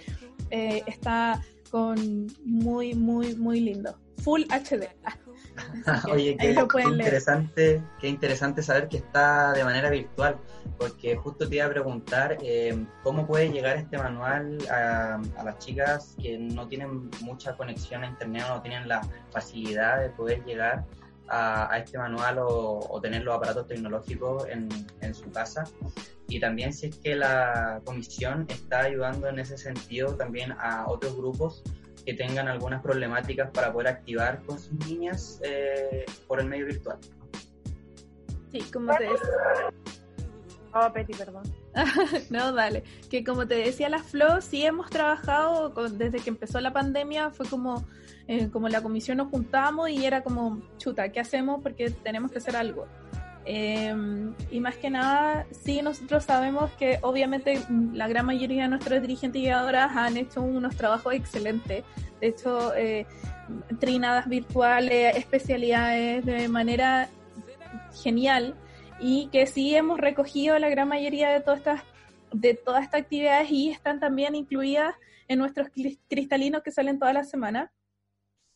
eh, está con muy, muy, muy lindo. Full HD. Oye, qué, qué interesante, qué interesante saber que está de manera virtual, porque justo te iba a preguntar eh, cómo puede llegar este manual a, a las chicas que no tienen mucha conexión a internet o no tienen la facilidad de poder llegar a, a este manual o, o tener los aparatos tecnológicos en, en su casa. Y también si es que la comisión está ayudando en ese sentido también a otros grupos que tengan algunas problemáticas para poder activar con sus niñas eh, por el medio virtual. Sí, como te decía. Oh, Peti, perdón. no, dale. Que como te decía la Flo, sí hemos trabajado con- desde que empezó la pandemia, fue como, eh, como la comisión nos juntamos y era como, chuta, ¿qué hacemos? Porque tenemos que hacer algo. Eh, y más que nada, sí nosotros sabemos que obviamente la gran mayoría de nuestros dirigentes y guiadoras han hecho unos trabajos excelentes. De hecho, eh, trinadas virtuales, especialidades de manera genial. Y que sí hemos recogido la gran mayoría de todas estas de todas estas actividades y están también incluidas en nuestros cris- cristalinos que salen toda la semana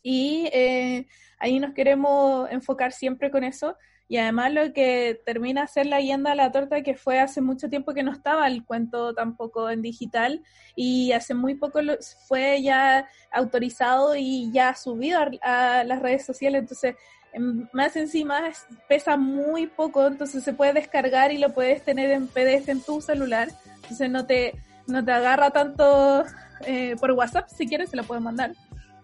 y eh, ahí nos queremos enfocar siempre con eso y además lo que termina ser la guienda a la torta que fue hace mucho tiempo que no estaba el cuento tampoco en digital y hace muy poco lo- fue ya autorizado y ya subido a, a las redes sociales. Entonces em, más encima es- pesa muy poco, entonces se puede descargar y lo puedes tener en PDF en tu celular, entonces no te, no te agarra tanto eh, por WhatsApp, si quieres se lo puedes mandar,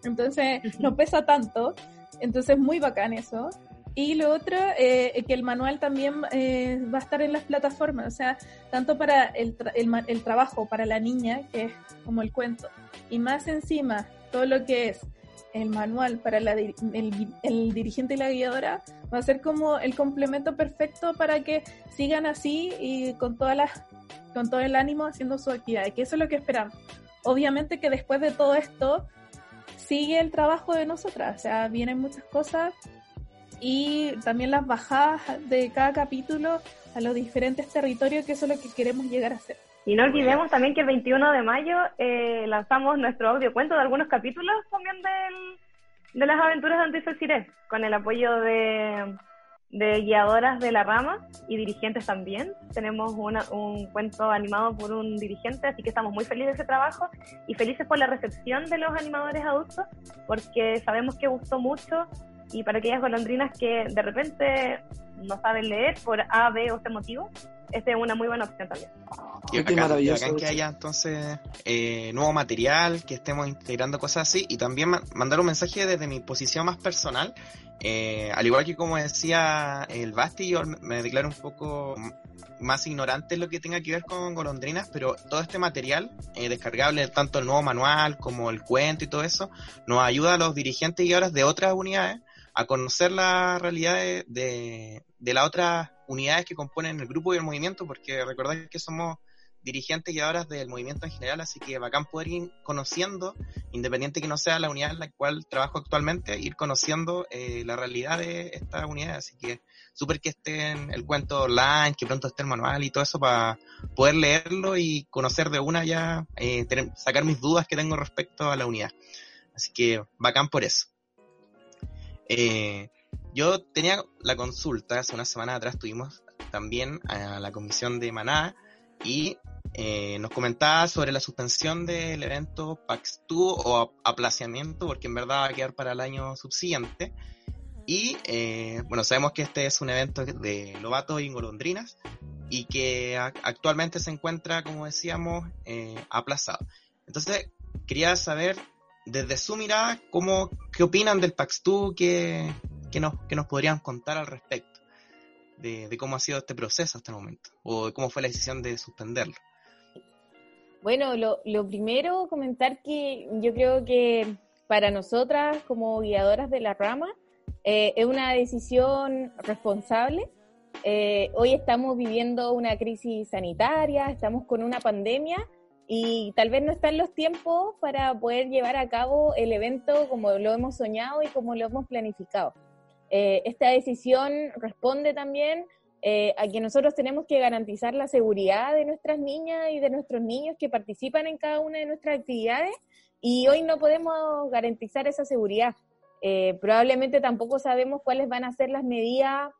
entonces no pesa tanto, entonces muy bacán eso. Y lo otro, eh, que el manual también eh, va a estar en las plataformas, o sea, tanto para el, tra- el, el trabajo para la niña, que es como el cuento, y más encima todo lo que es el manual para la di- el, el dirigente y la guiadora va a ser como el complemento perfecto para que sigan así y con todas las con todo el ánimo haciendo su actividad, que eso es lo que esperamos. Obviamente que después de todo esto sigue el trabajo de nosotras, o sea, vienen muchas cosas y también las bajadas de cada capítulo a los diferentes territorios, que eso es lo que queremos llegar a hacer. Y no olvidemos también que el 21 de mayo eh, lanzamos nuestro audio cuento de algunos capítulos también del, de las aventuras de Antifel Siré, con el apoyo de, de guiadoras de la rama y dirigentes también. Tenemos una- un cuento animado por un dirigente, así que estamos muy felices de ese trabajo y felices por la recepción de los animadores adultos, porque sabemos que gustó mucho y para aquellas golondrinas que de repente no saben leer por A, B o C motivo, esta es una muy buena opción también. Qué Qué bacán, qué maravilloso, que haya entonces eh, nuevo material, que estemos integrando cosas así y también ma- mandar un mensaje desde mi posición más personal. Eh, al igual que como decía el Basti, yo me- declaro un poco más ignorante en lo que tenga que ver con golondrinas, pero todo este material eh, descargable, tanto el nuevo manual como el cuento y todo eso, nos ayuda a los dirigentes y ahora de otras unidades a conocer la realidad de, de, las otras unidades que componen el grupo y el movimiento, porque recordad que somos dirigentes y ahora del movimiento en general, así que bacán poder ir conociendo, independiente que no sea la unidad en la cual trabajo actualmente, ir conociendo eh, la realidad de esta unidad, así que súper que esté el cuento online, que pronto esté el manual y todo eso para poder leerlo y conocer de una ya, eh, tener- sacar mis dudas que tengo respecto a la unidad. Así que bacán por eso. Eh, yo tenía la consulta, hace una semana atrás tuvimos también a la comisión de Maná y eh, nos comentaba sobre la suspensión del evento PAX2 o ap- aplazamiento, porque en verdad va a quedar para el año subsiguiente. Y eh, bueno, sabemos que este es un evento de Lobato y Golondrinas y que ac- actualmente se encuentra, como decíamos, eh, aplazado. Entonces, quería saber desde su mirada, ¿cómo, ¿qué opinan del PAX2? ¿Qué, qué nos, qué nos podrían contar al respecto? De, cómo ha sido este proceso hasta el momento, o cómo fue la decisión de suspenderlo. Bueno, lo, lo primero, comentar que yo creo que para nosotras como guiadoras de la rama eh, es una decisión responsable. Eh, hoy estamos viviendo una crisis sanitaria, estamos con una pandemia y tal vez no están los tiempos para poder llevar a cabo el evento como lo hemos soñado y como lo hemos planificado. Eh, esta decisión responde también eh, a que nosotros tenemos que garantizar la seguridad de nuestras niñas y de nuestros niños que participan en cada una de nuestras actividades y hoy no podemos garantizar esa seguridad. Eh, probablemente tampoco sabemos cuáles van a ser las medidas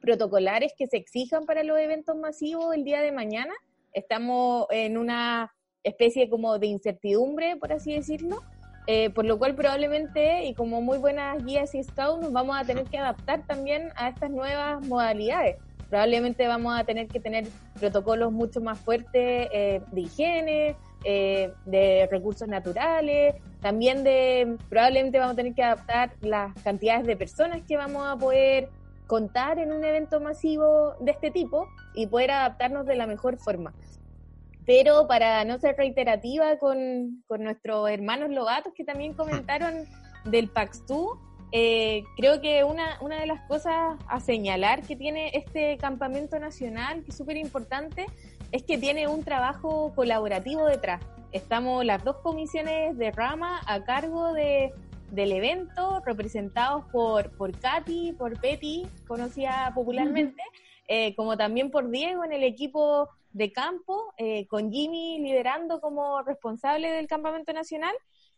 protocolares que se exijan para los eventos masivos el día de mañana. Estamos en una especie como de incertidumbre, por así decirlo, eh, por lo cual probablemente, y como muy buenas guías y scouts, nos vamos a tener que adaptar también a estas nuevas modalidades. Probablemente vamos a tener que tener protocolos mucho más fuertes eh, de higiene, eh, de recursos naturales, también de, probablemente vamos a tener que adaptar las cantidades de personas que vamos a poder contar en un evento masivo de este tipo y poder adaptarnos de la mejor forma. Pero para no ser reiterativa con, con nuestros hermanos logatos que también comentaron del Paxtu, eh, creo que una, una de las cosas a señalar que tiene este campamento nacional, que es súper importante, es que tiene un trabajo colaborativo detrás. Estamos las dos comisiones de rama a cargo de, del evento, representados por, por Katy, por Betty, conocida popularmente, eh, como también por Diego en el equipo de campo, eh, con Jimmy liderando como responsable del campamento nacional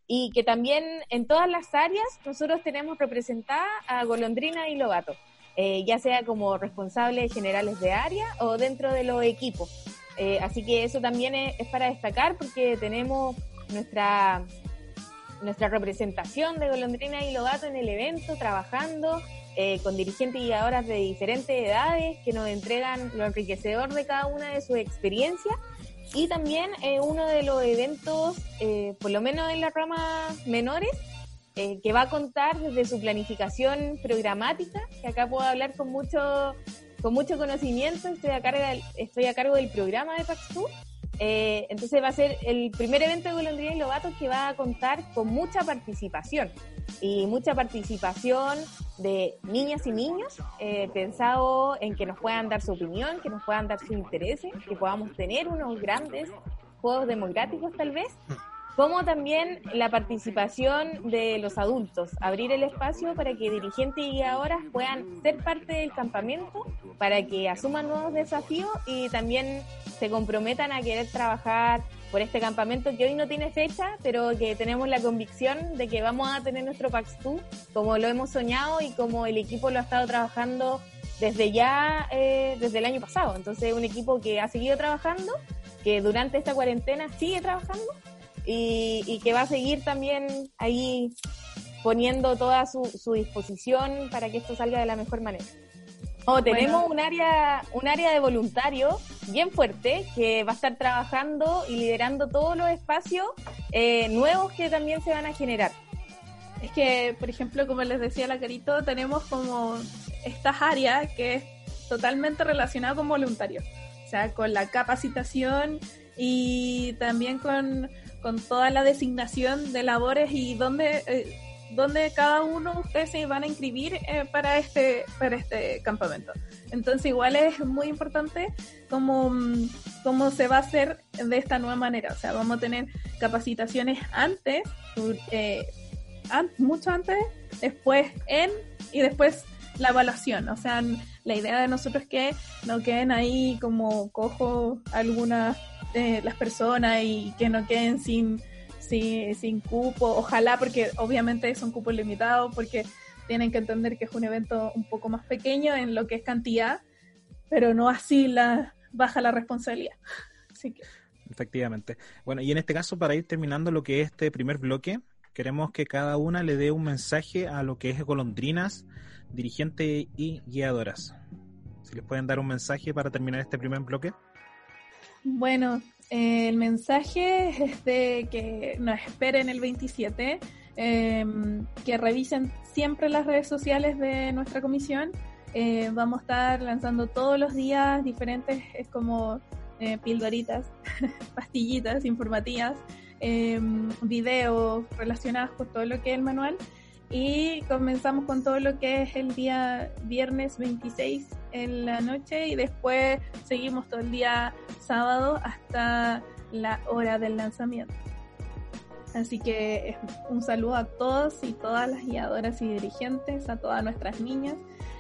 y que también en todas las áreas nosotros tenemos representada a Golondrina y Lobato, eh, ya sea como responsables generales de área o dentro de los equipos. Así que eso también es, es, para destacar porque tenemos nuestra, nuestra representación de Golondrina y Lobato en el evento, trabajando eh, con dirigentes y guiadoras de diferentes edades que nos entregan lo enriquecedor de cada una de sus experiencias. Y también eh, uno de los eventos, eh, por lo menos en las ramas menores, eh, que va a contar desde su planificación programática, que acá puedo hablar con mucho, con mucho conocimiento, estoy a, cargo del, estoy a cargo del programa de Paxtur. Eh, entonces va a ser el primer evento de Golondrina y Lobatos que va a contar con mucha participación. Y mucha participación de niñas y niños, eh, pensado en que nos puedan dar su opinión, que nos puedan dar sus intereses, que podamos tener unos grandes juegos democráticos tal vez, como también la participación de los adultos, abrir el espacio para que dirigentes y guiadoras puedan ser parte del campamento, para que asuman nuevos desafíos y también se comprometan a querer trabajar por este campamento que hoy no tiene fecha, pero que tenemos la convicción de que vamos a tener nuestro PAX2 como lo hemos soñado y como el equipo lo ha estado trabajando desde ya, eh, desde el año pasado. Entonces, un equipo que ha seguido trabajando, que durante esta cuarentena sigue trabajando y, y que va a seguir también ahí poniendo toda su, su disposición para que esto salga de la mejor manera. Oh, tenemos bueno. un área un área de voluntarios bien fuerte que va a estar trabajando y liderando todos los espacios eh, nuevos que también se van a generar. Es que, por ejemplo, como les decía la Carito, tenemos como estas áreas que es totalmente relacionada con voluntarios, o sea, con la capacitación y también con, con toda la designación de labores y dónde eh, donde cada uno de ustedes se van a inscribir eh, para este para este campamento. Entonces igual es muy importante cómo, cómo se va a hacer de esta nueva manera. O sea, vamos a tener capacitaciones antes, eh, mucho antes, después en y después la evaluación. O sea, la idea de nosotros es que no queden ahí como cojo algunas de las personas y que no queden sin sin, sin cupo, ojalá porque obviamente son cupos limitados, porque tienen que entender que es un evento un poco más pequeño en lo que es cantidad, pero no así la baja la responsabilidad. Así que. Efectivamente. Bueno, y en este caso, para ir terminando lo que es este primer bloque, queremos que cada una le dé un mensaje a lo que es golondrinas, dirigentes y guiadoras. Si les pueden dar un mensaje para terminar este primer bloque. Bueno, el mensaje es de que nos esperen el 27, eh, que revisen siempre las redes sociales de nuestra comisión. Eh, vamos a estar lanzando todos los días diferentes, es como eh, pildoritas, pastillitas informativas, videos relacionados con todo lo que es el manual y comenzamos con todo lo que es el día viernes 26 en la noche y después seguimos todo el día sábado hasta la hora del lanzamiento. Así que un saludo a todos y todas las guiadoras y dirigentes, a todas nuestras niñas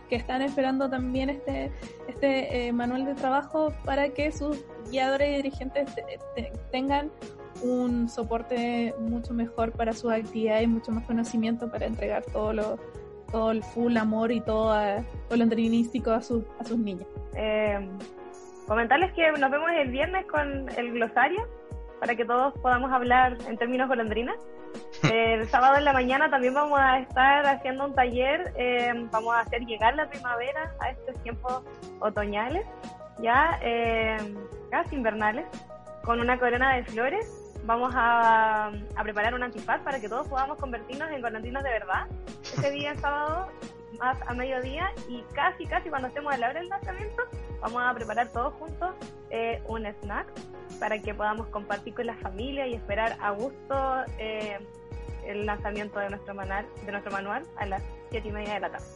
que están esperando también este, este eh, manual de trabajo para que sus guiadores y dirigentes te, te, tengan un soporte mucho mejor para sus actividades, mucho más conocimiento para entregar todo lo todo el full amor y todo, todo lo entrenístico a, sus a sus niños. Eh, comentarles que nos vemos el viernes con el glosario para que todos podamos hablar en términos golondrinas. El sábado en la mañana también vamos a estar haciendo un taller, eh, vamos a hacer llegar la primavera a estos tiempos otoñales, ya eh, casi invernales, con una corona de flores. Vamos a, a, preparar un antifaz para que todos podamos convertirnos en golondrinas de verdad ese día sábado más a mediodía y casi casi cuando estemos a la hora del lanzamiento vamos a preparar todos juntos eh, un snack para que podamos compartir con la familia y esperar a gusto eh, el lanzamiento de nuestro manual, de nuestro manual a las siete y media de la tarde.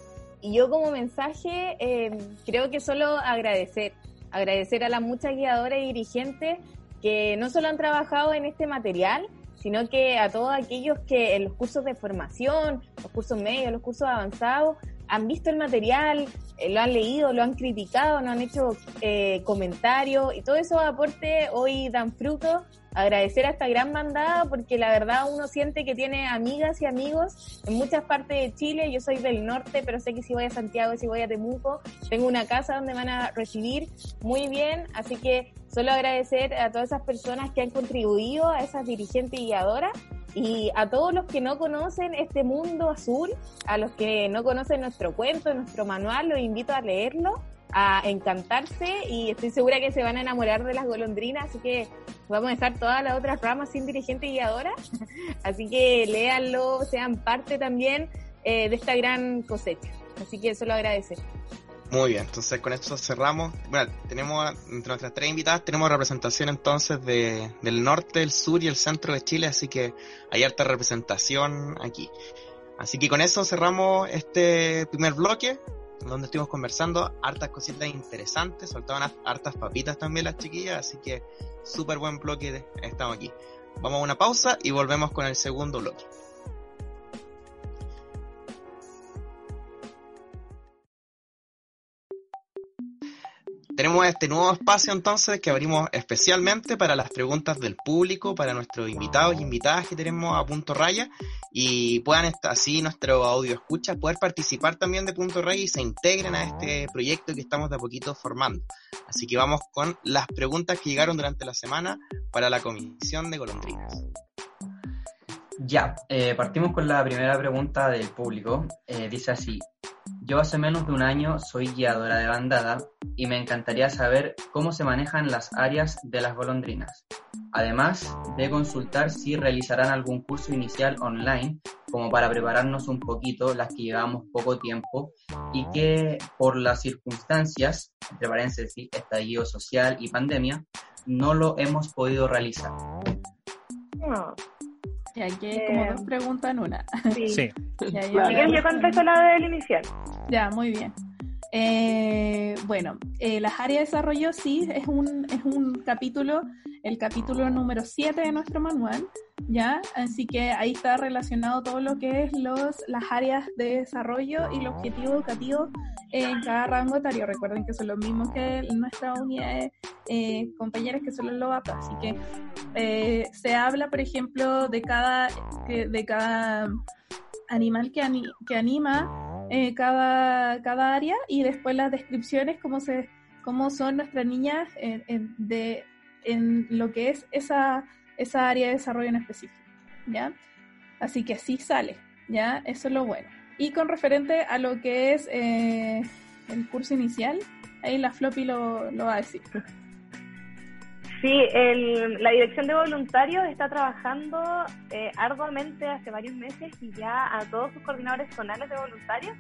Y yo como mensaje eh, creo que solo agradecer, agradecer a las muchas guiadoras y dirigentes que no solo han trabajado en este material, sino que a todos aquellos que en los cursos de formación, los cursos medios, los cursos avanzados, han visto el material, eh, lo han leído, lo han criticado, no han hecho eh, comentarios y todos esos aportes hoy dan fruto. Agradecer a esta gran bandada porque la verdad uno siente que tiene amigas y amigos en muchas partes de Chile. Yo soy del norte, pero sé que si voy a Santiago, si voy a Temuco, tengo una casa donde van a recibir muy bien. Así que solo agradecer a todas esas personas que han contribuido, a esas dirigentes y guiadoras y a todos los que no conocen este mundo azul, a los que no conocen nuestro cuento, nuestro manual, los invito a leerlo, a encantarse y estoy segura que se van a enamorar de las golondrinas, así que vamos a estar todas las otras ramas sin dirigente guiadora, así que léanlo, sean parte también eh, de esta gran cosecha, así que eso lo agradecer. Muy bien, entonces con esto cerramos. Bueno, tenemos entre nuestras tres invitadas, tenemos representación entonces de, del norte, el sur y el centro de Chile, así que hay harta representación aquí. Así que con eso cerramos este primer bloque, donde estuvimos conversando hartas cositas interesantes, soltaban hartas papitas también las chiquillas, así que súper buen bloque estamos aquí. Vamos a una pausa y volvemos con el segundo bloque. Tenemos este nuevo espacio entonces que abrimos especialmente para las preguntas del público, para nuestros invitados y invitadas que tenemos a Punto Raya y puedan así nuestro audio escucha poder participar también de Punto Raya y se integren a este proyecto que estamos de a poquito formando. Así que vamos con las preguntas que llegaron durante la semana para la Comisión de Golondrinas. Ya, eh, partimos con la primera pregunta del público. Eh, dice así, yo hace menos de un año soy guiadora de bandada y me encantaría saber cómo se manejan las áreas de las golondrinas. Además de consultar si realizarán algún curso inicial online como para prepararnos un poquito las que llevamos poco tiempo y que por las circunstancias, entre paréntesis, estallido social y pandemia, no lo hemos podido realizar. No. Y aquí hay como dos preguntas en una. Sí. sí. Ya, yo, yo contesto la del inicial. Ya, muy bien. Eh, bueno, eh, las áreas de desarrollo sí es un, es un capítulo, el capítulo número 7 de nuestro manual, ¿ya? Así que ahí está relacionado todo lo que es los, las áreas de desarrollo y los objetivos educativos en cada rango etario. Recuerden que son los mismos que nuestras unidades eh, compañeras que son los APA. Así que eh, se habla, por ejemplo, de cada, de cada animal que, que anima eh, cada, cada área y después las descripciones, cómo, se, cómo son nuestras niñas en, de, en lo que es esa, esa área de desarrollo en específico. ¿ya? Así que así sale, ¿ya? Eso es lo bueno. Y con referente a lo que es eh, el curso inicial, ahí la floppy lo, lo va a decir. Sí, el, la Dirección de Voluntarios está trabajando eh, arduamente hace varios meses y ya a todos sus coordinadores zonales de voluntarios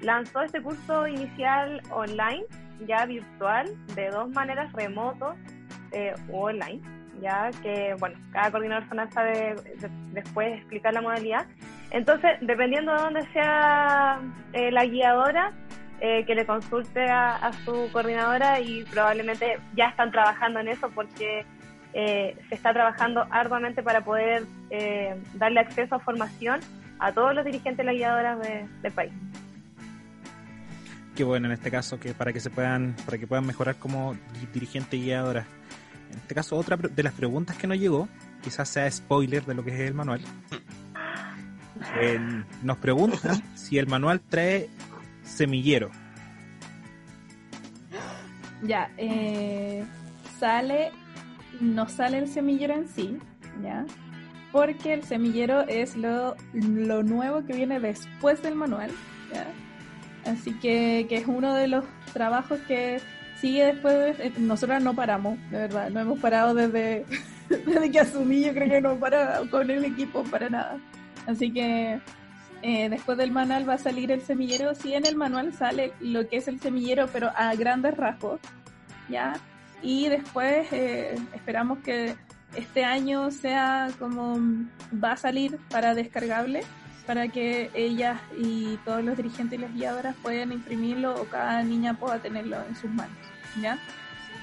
lanzó este curso inicial online, ya virtual, de dos maneras, remoto eh, online, ya que, bueno, cada coordinador zonal sabe después explicar la modalidad. Entonces, dependiendo de dónde sea eh, la guiadora, eh, que le consulte a, su coordinadora y probablemente ya están trabajando en eso porque eh, se está trabajando arduamente para poder eh, darle acceso a formación a todos los dirigentes de las guiadoras del país. Qué bueno en este caso que para que se puedan para que puedan mejorar como dirigente y guiadora. En este caso otra de las preguntas que nos llegó quizás sea spoiler de lo que es el manual. Nos preguntan si el manual trae semillero. Ya, eh, sale, no sale el semillero en sí, ¿ya? Porque el semillero es lo, lo nuevo que viene después del manual, ¿ya? Así que, que es uno de los trabajos que sigue después. De, eh, no paramos, de verdad, no hemos parado desde, desde que asumí, yo creo que no para con el equipo para nada. Así que eh, después del manual va a salir el semillero. Sí, en el manual sale lo que es el semillero, pero a grandes rasgos, ¿ya? Y después eh, esperamos que este año sea como va a salir para descargable, para que ellas y todos los dirigentes y las guiadoras puedan imprimirlo o cada niña pueda tenerlo en sus manos, ¿ya?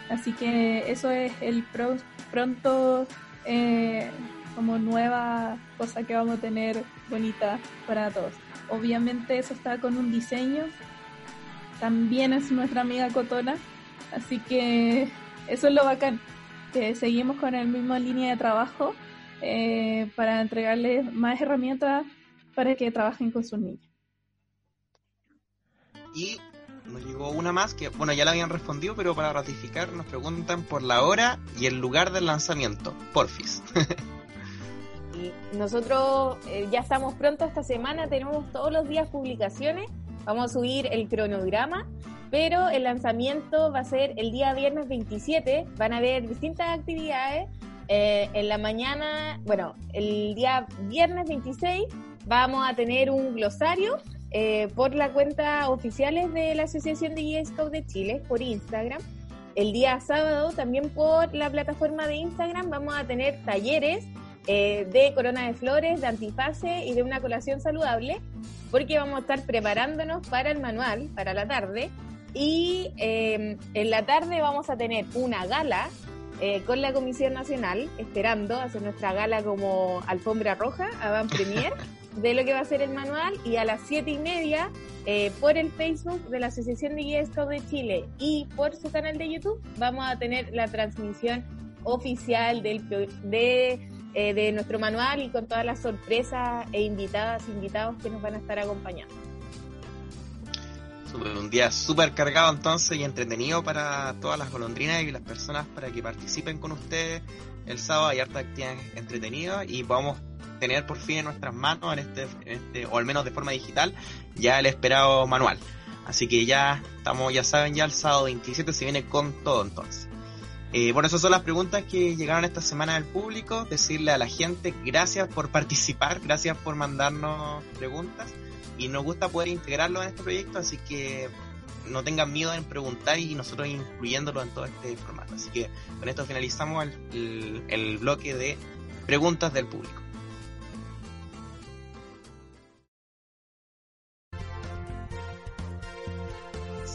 Así que eso es el pro, pronto eh, como nueva cosa que vamos a tener bonita para todos. Obviamente eso está con un diseño. También es nuestra amiga Cotona. Así que eso es lo bacán. Que seguimos con el mismo línea de trabajo eh, para entregarles más herramientas para que trabajen con sus niños. Y nos llegó una más que, bueno, ya la habían respondido, pero para ratificar nos preguntan por la hora y el lugar del lanzamiento. Porfis. Nosotros eh, ya estamos pronto esta semana, tenemos todos los días publicaciones, vamos a subir el cronograma, pero el lanzamiento va a ser el día viernes 27, van a haber distintas actividades. Eh, en la mañana, bueno, el día viernes 26 vamos a tener un glosario eh, por la cuenta oficiales de la Asociación de de Chile, por Instagram. El día sábado, también por la plataforma de Instagram, vamos a tener talleres eh, de corona de flores, de antifase y de una colación saludable, porque vamos a estar preparándonos para el manual, para la tarde. Y eh, en la tarde vamos a tener una gala eh, con la Comisión Nacional, esperando hacer nuestra gala como alfombra roja, avant premier, de lo que va a ser el manual. Y a las siete y media, eh, por el Facebook de la Asociación de Guías de Chile y por su canal de YouTube, vamos a tener la transmisión oficial del, de, eh, de nuestro manual y con todas las sorpresas e invitadas, invitados que nos van a estar acompañando. Super, un día súper cargado entonces y entretenido para todas las golondrinas y las personas para que participen con ustedes el sábado. Hay harta actividades entretenidas y vamos tener por fin en nuestras manos, en este, este, o al menos de forma digital, ya el esperado manual. Así que ya estamos, ya saben, ya el sábado 27 se viene con todo entonces. Eh, bueno, esas son las preguntas que llegaron esta semana del público. Decirle a la gente gracias por participar, gracias por mandarnos preguntas y nos gusta poder integrarlo en este proyecto, así que no tengan miedo en preguntar y nosotros incluyéndolo en todo este formato. Así que con esto finalizamos el, el bloque de preguntas del público.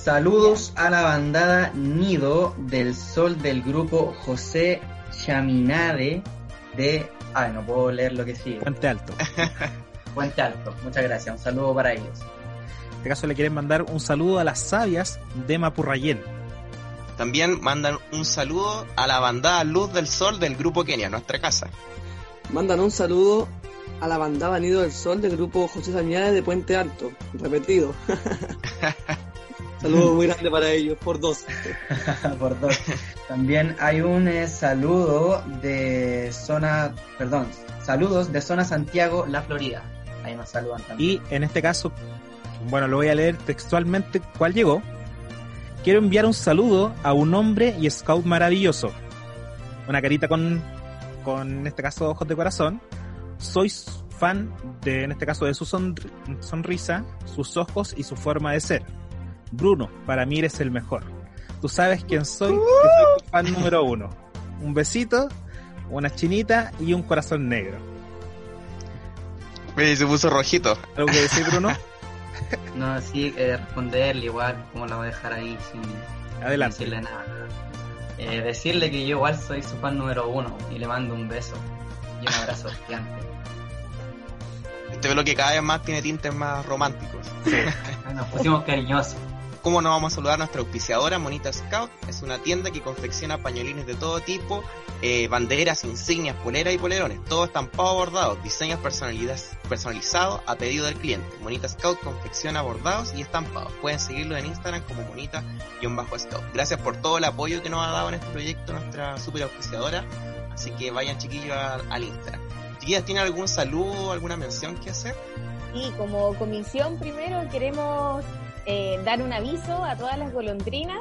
Saludos a la bandada Nido del Sol del grupo José Chaminade de... Ay, no puedo leer lo que sigue. Puente Alto. Puente Alto. Muchas gracias. Un saludo para ellos. En este caso le quieren mandar un saludo a las sabias de Mapurrayén. También mandan un saludo a la bandada Luz del Sol del grupo Kenia, nuestra casa. Mandan un saludo a la bandada Nido del Sol del grupo José Sañades de Puente Alto. Repetido. Saludo muy grande para ellos, por dos. por dos. También hay un eh, saludo de zona, perdón, saludos de zona Santiago, La Florida. Ahí nos saludan también. Y en este caso, bueno, lo voy a leer textualmente cuál llegó. Quiero enviar un saludo a un hombre y scout maravilloso. Una carita con, con en este caso, ojos de corazón. Soy fan de, en este caso, de su sonri sonrisa, sus ojos y su forma de ser. Bruno, para mí eres el mejor. Tú sabes quién soy, que soy tu fan número uno. Un besito, una chinita y un corazón negro. Mira, se puso rojito. ¿Algo que decir, Bruno? no, sí, eh, responderle igual, como la voy a dejar ahí sin Adelante. decirle nada. Eh, decirle que yo igual soy su fan número uno y le mando un beso y un abrazo gigante. Este velo que cada vez más tiene tintes más románticos. Nos pusimos cariñosos. ¿Cómo no vamos a saludar a nuestra auspiciadora, Monita Scout? Es una tienda que confecciona pañolines de todo tipo, eh, banderas, insignias, poleras y polerones, todo estampado bordados, diseños personalizados a pedido del cliente. Monita Scout confecciona bordados y estampados. Pueden seguirlo en Instagram como monita-scout. Gracias por todo el apoyo que nos ha dado en este proyecto nuestra super auspiciadora. Así que vayan chiquillos al Instagram. Chiquillas, ¿tienen algún saludo, alguna mención que hacer? Y como comisión primero queremos eh, dar un aviso a todas las golondrinas.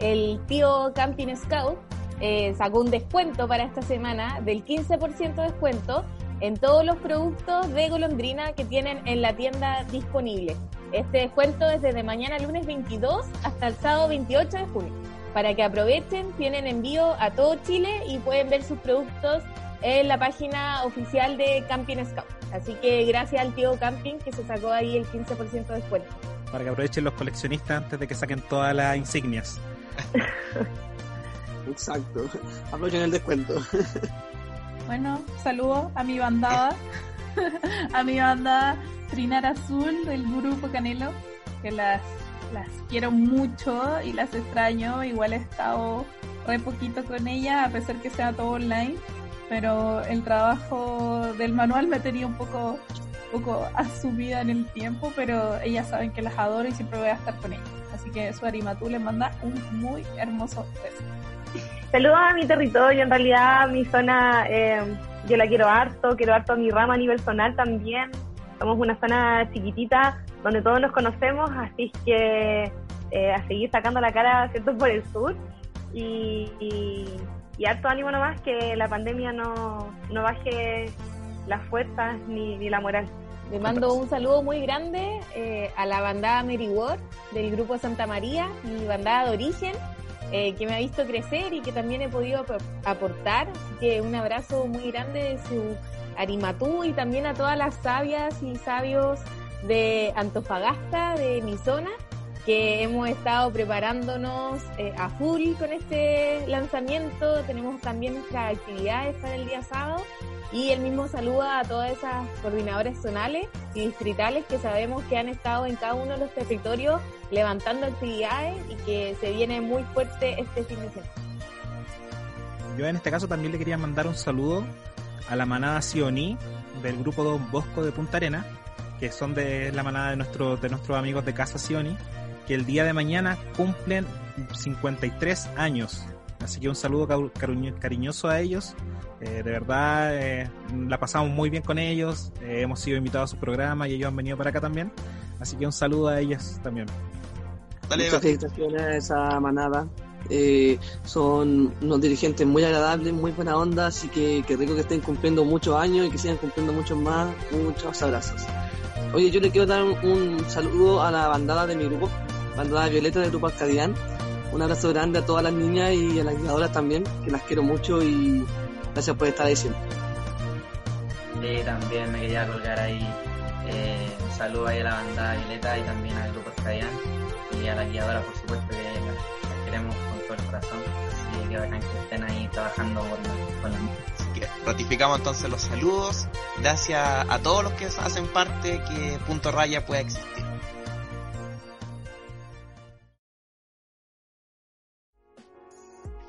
El tío Camping Scout eh, sacó un descuento para esta semana del 15% de descuento en todos los productos de golondrina que tienen en la tienda disponible. Este descuento es desde mañana lunes 22 hasta el sábado 28 de junio. Para que aprovechen, tienen envío a todo Chile y pueden ver sus productos en la página oficial de Camping Scout. Así que gracias al tío Camping que se sacó ahí el 15% de descuento para que aprovechen los coleccionistas antes de que saquen todas las insignias. Exacto, aprovechen el descuento. Bueno, saludo a mi bandada, a mi banda Trinar Azul del grupo Canelo, que las, las quiero mucho y las extraño. Igual he estado re poquito con ella, a pesar que sea todo online, pero el trabajo del manual me ha tenido un poco poco asumida en el tiempo, pero ellas saben que las adoro y siempre voy a estar con ellas. Así que su Arimatú les manda un muy hermoso beso. Saludos a mi territorio, en realidad mi zona eh, yo la quiero harto, quiero harto a mi rama a nivel zonal también. Somos una zona chiquitita donde todos nos conocemos, así que eh, a seguir sacando la cara, ¿cierto?, por el sur. Y, y, harto ánimo nomás que la pandemia no, no baje las fuerzas ni, ni la moral. Le mando un saludo muy grande eh, a la bandada Mary Ward del grupo Santa María, mi bandada de origen, eh, que me ha visto crecer y que también he podido aportar. Así que un abrazo muy grande de su Arimatú y también a todas las sabias y sabios de Antofagasta, de mi zona, que hemos estado preparándonos eh, a full con este lanzamiento. Tenemos también nuestras actividades para el día sábado y el mismo saluda a todas esas coordinadores zonales y distritales que sabemos que han estado en cada uno de los territorios levantando actividades y que se viene muy fuerte este fin de semana. Yo en este caso también le quería mandar un saludo a la manada Sioní del grupo Don Bosco de Punta Arena, que son de la manada de, nuestro, de nuestros amigos de Casa Sioni, que el día de mañana cumplen 53 años. Así que un saludo cariñoso a ellos eh, de verdad, eh, la pasamos muy bien con ellos. Eh, hemos sido invitados a su programa y ellos han venido para acá también. Así que un saludo a ellos también. Muchas felicitaciones a esa manada. son unos dirigentes muy agradables, muy buena onda, así que qué rico que estén cumpliendo muchos años y que sigan cumpliendo muchos más. Muchos abrazos. Oye, yo le quiero dar un, saludo a la bandada de mi grupo, bandada Violeta del grupo Arcadian. Un abrazo grande a todas las niñas y a las guiadoras también, que las quiero mucho y Gracias por estar diciendo. Sí, también me quería colgar ahí eh, un saludo ahí a la banda Violeta y también al grupo Estadián y a la guiadora, por supuesto, que la, queremos con todo el corazón. Así que bacán que estén ahí trabajando con, la Así que ratificamos entonces los saludos. Gracias a todos los que hacen parte que Punto Raya pueda existir.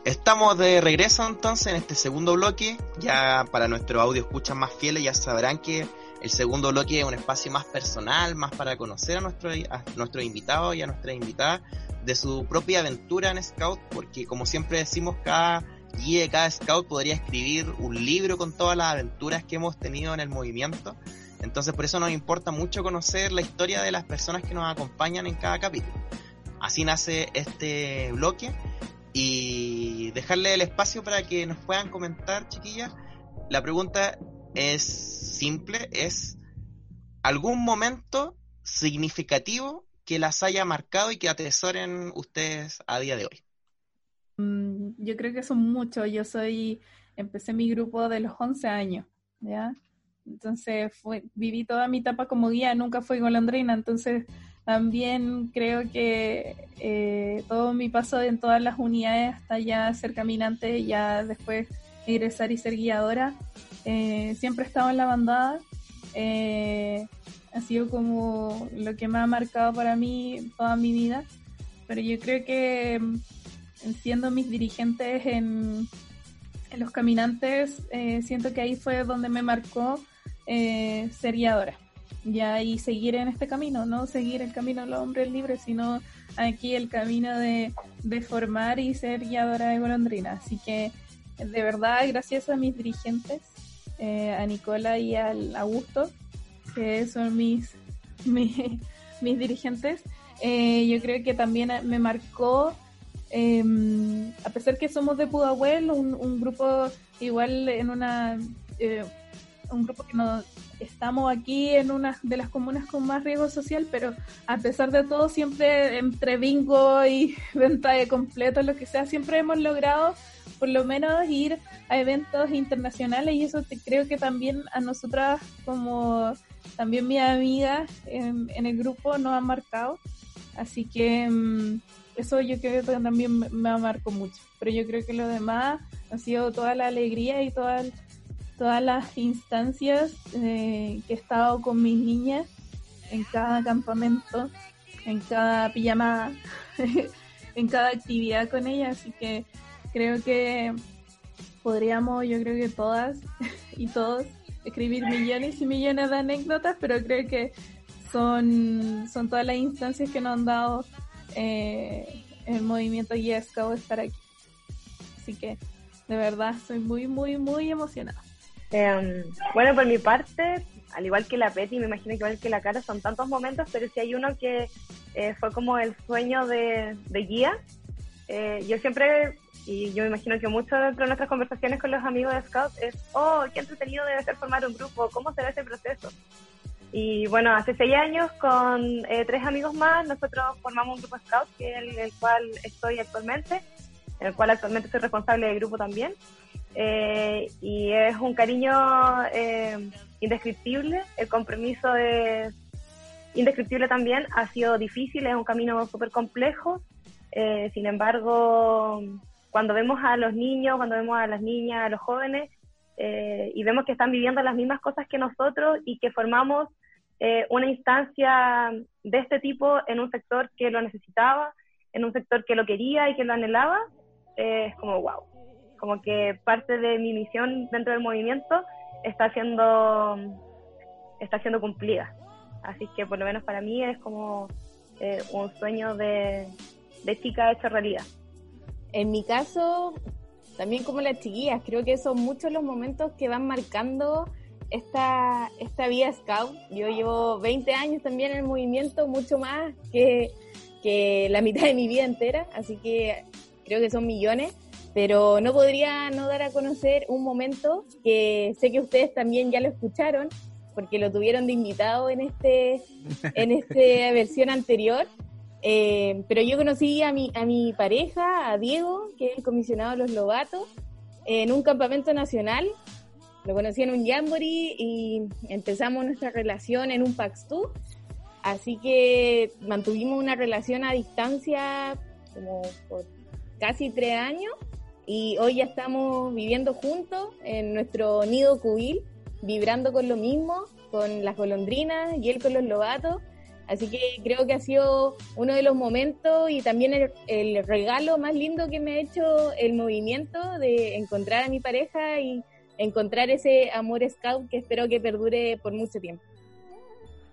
Estamos de regreso entonces en este segundo bloque. Ya para nuestro audio escuchan más fieles ya sabrán que el segundo bloque es un espacio más personal, más para conocer a nuestro, a nuestro invitado y a nuestra invitada de su propia aventura en Scout, porque como siempre decimos, cada guía, cada Scout podría escribir un libro con todas las aventuras que hemos tenido en el movimiento. Entonces por eso nos importa mucho conocer la historia de las personas que nos acompañan en cada capítulo. Así nace este bloque y dejarle el espacio para que nos puedan comentar, chiquillas. La pregunta es simple, es algún momento significativo que las haya marcado y que atesoren ustedes a día de hoy. Mm, yo creo que son muchos. Yo soy, empecé mi grupo de los 11 años, ¿ya? Entonces fue, viví toda mi etapa como guía, nunca fui golondrina, entonces también creo que eh, todo mi paso en todas las unidades hasta ya ser caminante, ya después ingresar y ser guiadora, eh, siempre he estado en la bandada. Eh, ha sido como lo que me ha marcado para mí toda mi vida. pero yo creo que mm, siendo mis dirigentes en, en los caminantes, siento que ahí fue donde me marcó eh, ser guiadora. Ya y seguir en este camino, no seguir el camino de los hombres libres, sino aquí el camino de, de formar y ser guiadora de golondrina. Así que de verdad, gracias a mis dirigentes, eh, a Nicola y al Augusto, que son mis, mis, dirigentes, eh, yo creo que también me marcó, em, a pesar que somos de Pudahuel, un, un grupo igual en una, eh, un grupo que no estamos aquí en una de las comunas con más riesgo social, pero a pesar de todo, siempre entre bingo y venta de completo, lo que sea, siempre hemos logrado por lo menos ir a eventos internacionales y eso te, creo que también a nosotras como también mi amiga en, el grupo nos ha marcado. Así que mm, eso yo creo que también me, me marcado mucho. Pero yo creo que lo demás ha sido toda la alegría y todas todas las instancias eh, que he estado con mis niñas en cada campamento, en cada pijamada, en cada actividad con ellas. Así que creo que podríamos, yo creo que todas y todos, escribir millones y millones de anécdotas, pero creo que son, son todas las instancias que nos han dado eh, el movimiento Guía Scout estar aquí. Así que de verdad estoy muy, muy, muy emocionada. Em, bueno, por mi parte, al igual que la Petty, me imagino que igual que la cara, son tantos momentos, pero si hay uno que eh, fue como el sueño de, guía. Eh, yo siempre y yo me imagino que mucho dentro de nuestras conversaciones con los amigos de Scout es, oh, qué entretenido debe ser formar un grupo, ¿cómo será ese proceso? Y bueno, hace seis años con eh, tres amigos más, nosotros formamos un grupo Scout, que es el, cual estoy actualmente, en el cual actualmente soy responsable del grupo también. Eh, y es un cariño eh, indescriptible, el compromiso es indescriptible también, ha sido difícil, es un camino súper complejo, sin embargo, cuando vemos a los niños, cuando vemos a las niñas, a los jóvenes, eh, y vemos que están viviendo las mismas cosas que nosotros y que formamos eh, una instancia de este tipo en un sector que lo necesitaba, en un sector que lo quería y que lo anhelaba, eh, es como wow. Como que parte de mi misión dentro del movimiento está siendo, está siendo cumplida. Así que por lo menos para mí es como un sueño de, de chica hecho realidad. En mi caso, también como las chiquillas, creo que son muchos los momentos que van marcando esta, esta vida scout. Yo llevo 20 años también en el movimiento, mucho más que, que la mitad de mi vida entera, así que creo que son millones, pero no podría no dar a conocer un momento que sé que ustedes también ya lo escucharon, porque lo tuvieron de invitado en este en esta versión anterior, eh, pero yo conocí a mi, a mi pareja, a Diego, que es el comisionado de los Lobatos, en un campamento nacional. Lo conocí en un Jamboree y empezamos nuestra relación en un Paxtu. Así que mantuvimos una relación a distancia como por casi tres años y hoy ya estamos viviendo juntos en nuestro nido cubil, vibrando con lo mismo, con las golondrinas y él con los lobatos Así que creo que ha sido uno de los momentos y también el, regalo más lindo que me ha hecho el movimiento de encontrar a mi pareja y encontrar ese amor scout que espero que perdure por mucho tiempo.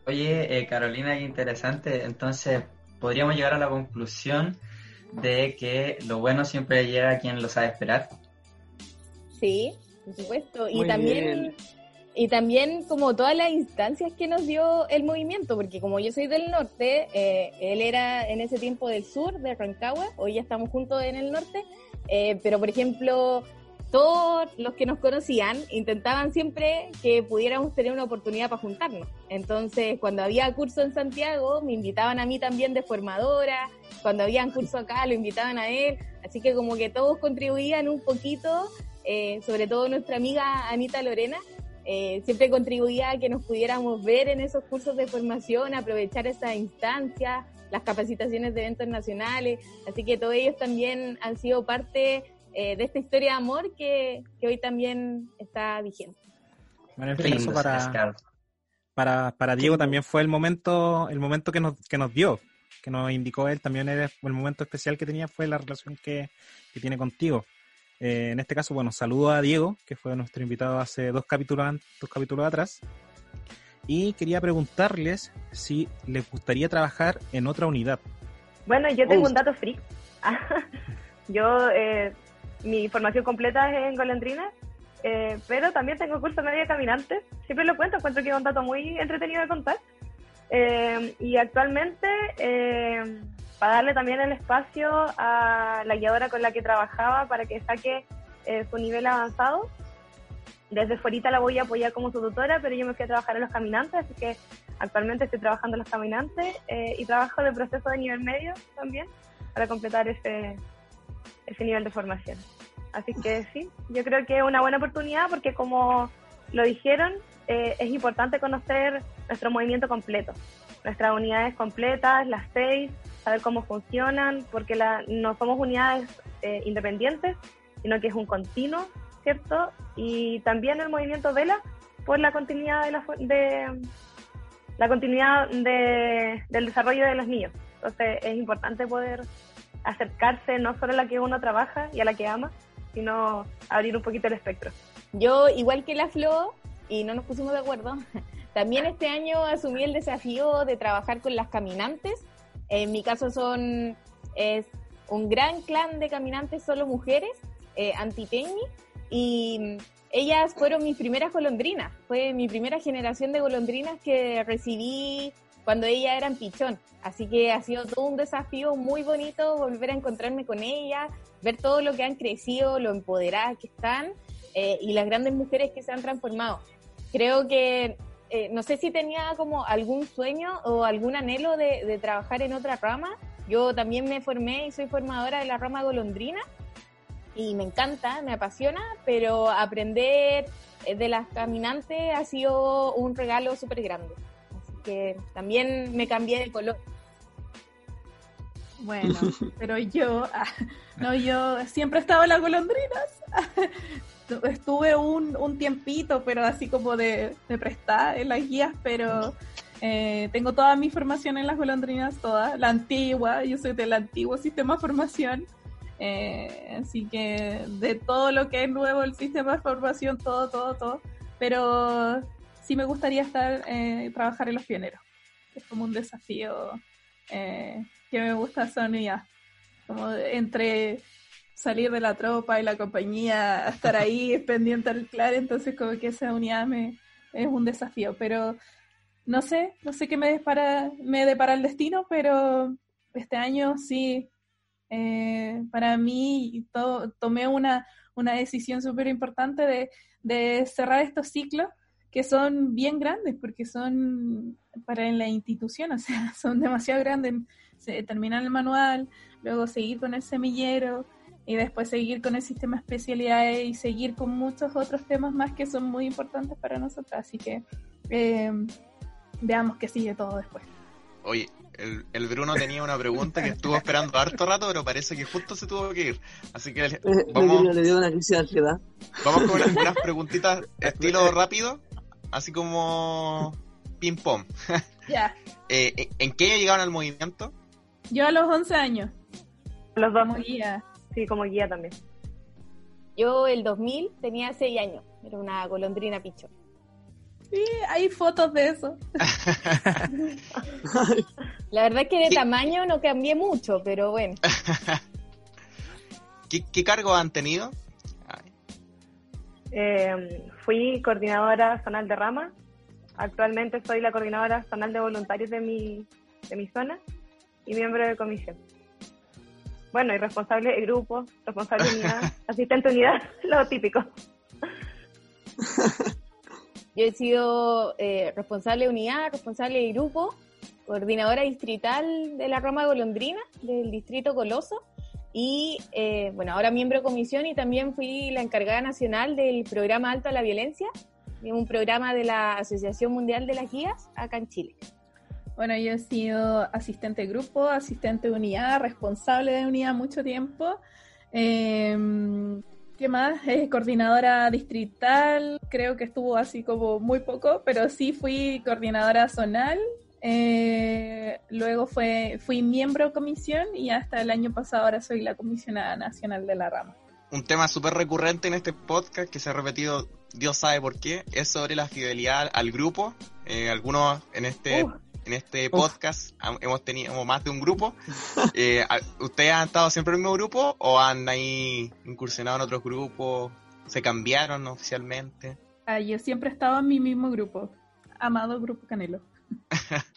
Oye, eh, Carolina, qué interesante. Entonces, podríamos llegar a la conclusión de que lo bueno siempre llega a quien lo sabe esperar. Sí, por supuesto. y también y también como todas las instancias que nos dio el movimiento, porque como yo soy del norte, eh, él era en ese tiempo del sur, de Rancagua, hoy ya estamos juntos en el norte, eh, pero por ejemplo, todos los que nos conocían intentaban siempre que pudiéramos tener una oportunidad para juntarnos. Entonces, cuando había curso en Santiago, me invitaban a mí también de formadora, cuando había un curso acá, lo invitaban a él, así que como que todos contribuían un poquito, eh, sobre todo nuestra amiga Anita Lorena, eh, siempre contribuía a que nos pudiéramos ver en esos cursos de formación, aprovechar esa instancia, las capacitaciones de eventos nacionales, así que todos ellos también han sido parte eh, de esta historia de amor que, hoy también está vigente. Bueno, en para, para, para Diego también fue el momento, el momento que nos, que nos dio, que nos indicó él, también era el momento especial que tenía fue la relación que, que tiene contigo. Eh, en este caso, bueno, saludo a Diego, que fue nuestro invitado hace dos capítulos, dos capítulos atrás. Y quería preguntarles si les gustaría trabajar en otra unidad. Bueno, yo tengo un dato free. yo, eh, mi formación completa es en golondrinas, eh, pero también tengo curso medio de caminantes. Siempre lo cuento, encuentro que es un dato muy entretenido de contar. Eh, y actualmente, eh, para darle también el espacio a la guiadora con la que trabajaba para que saque eh, su nivel avanzado, desde fuera la voy a apoyar como su tutora, pero yo me fui a trabajar en los caminantes, así que actualmente estoy trabajando en los caminantes y trabajo de proceso de nivel medio también para completar ese, ese nivel de formación. Así que sí, yo creo que es una buena oportunidad porque como lo dijeron, eh, es importante conocer nuestro movimiento completo, nuestras unidades completas, las seis, saber cómo funcionan, porque la, no somos unidades eh, independientes, sino que es un continuo, ¿cierto? Y también el movimiento vela por la continuidad de la, de, la continuidad de, del desarrollo de los niños. Entonces es importante poder acercarse no solo a la que uno trabaja y a la que ama, sino abrir un poquito el espectro. Yo, igual que la Flo, y no nos pusimos de acuerdo, también este año asumí el desafío de trabajar con las caminantes. En mi caso son es un gran clan de caminantes solo mujeres, eh, anti-peñi, y ellas fueron mis primeras golondrinas. Fue mi primera generación de golondrinas que recibí cuando ellas eran pichón. Así que ha sido todo un desafío muy bonito volver a encontrarme con ellas, ver todo lo que han crecido, lo empoderadas que están eh, y las grandes mujeres que se han transformado. Creo que, eh, no sé si tenía como algún sueño o algún anhelo de, trabajar en otra rama. Yo también me formé y soy formadora de la rama golondrina y me encanta, me apasiona, pero aprender eh, de las caminantes ha sido un regalo súper grande. Así que también me cambié de color. Bueno, pero yo, ah, no, yo siempre he estado en las golondrinas. Estuve un, un tiempito, pero así como de, de prestar en las guías, pero eh, tengo toda mi formación en las golondrinas, toda, la antigua, yo soy del antiguo sistema de formación. Eh, así que de todo lo que es nuevo el sistema de formación, todo, todo, todo. Pero sí me gustaría estar, eh, trabajar en los pioneros. Es como un desafío eh, que me gusta esa unidad. Como entre salir de la tropa y la compañía, estar ahí pendiente al clan, entonces como que esa unidad me, es un desafío, pero no sé, no sé qué me depara, me depara el destino, pero este año sí, eh, para mí tomé una, una decisión súper importante de, de cerrar estos ciclos que son bien grandes porque son para en la institución, o sea, son demasiado grandes se terminar el manual, luego seguir con el semillero y después seguir con el sistema de especialidades y seguir con muchos otros temas más que son muy importantes para nosotros. Así que eh, veamos qué sigue todo después. Oye, el, Bruno tenía una pregunta que estuvo esperando harto rato, pero parece que justo se tuvo que ir. Así que eh, vamos, le dio una crisis de ansiedad. Vamos con unas, preguntitas estilo rápido, así como ping pong. Ya. Eh, ¿En qué año llegaron al movimiento? Yo a los 11 años. Los dos. Como guía. Sí, como guía también. Yo el 2000 tenía 6 años. Era una golondrina picho. Sí, hay fotos de eso. La verdad es que de tamaño no cambié mucho, pero bueno. ¿Qué, qué cargos han tenido? Eh, fui coordinadora zonal de rama. Actualmente soy la coordinadora zonal de voluntarios de mi, de mi zona y miembro de comisión. Bueno, y responsable de grupo, responsable de unidad, asistente de unidad, lo típico. Yo he sido eh, responsable de unidad, responsable de grupo, coordinadora distrital de la Roma Golondrina, del distrito Coloso, y eh, bueno, ahora miembro de comisión y también fui la encargada nacional del programa Alto a la Violencia, un programa de la Asociación Mundial de las Guías acá en Chile. Bueno, yo he sido asistente de grupo, asistente de unidad, responsable de unidad mucho tiempo. Em, ¿Qué más? Eh, coordinadora distrital, creo que estuvo así como muy poco, pero sí fui coordinadora zonal Eh, luego fue, fui miembro de comisión y hasta el año pasado ahora soy la comisionada nacional de la rama. Un tema súper recurrente en este podcast que se ha repetido, Dios sabe por qué, es sobre la fidelidad al grupo. Eh, algunos en este Uh. en este podcast hemos tenido más de un grupo. Eh, ¿Ustedes han estado siempre en el mismo grupo o han ahí incursionado en otros grupos? ¿Se cambiaron oficialmente? Ah, yo siempre he estado en mi mismo grupo, amado Grupo Canelo.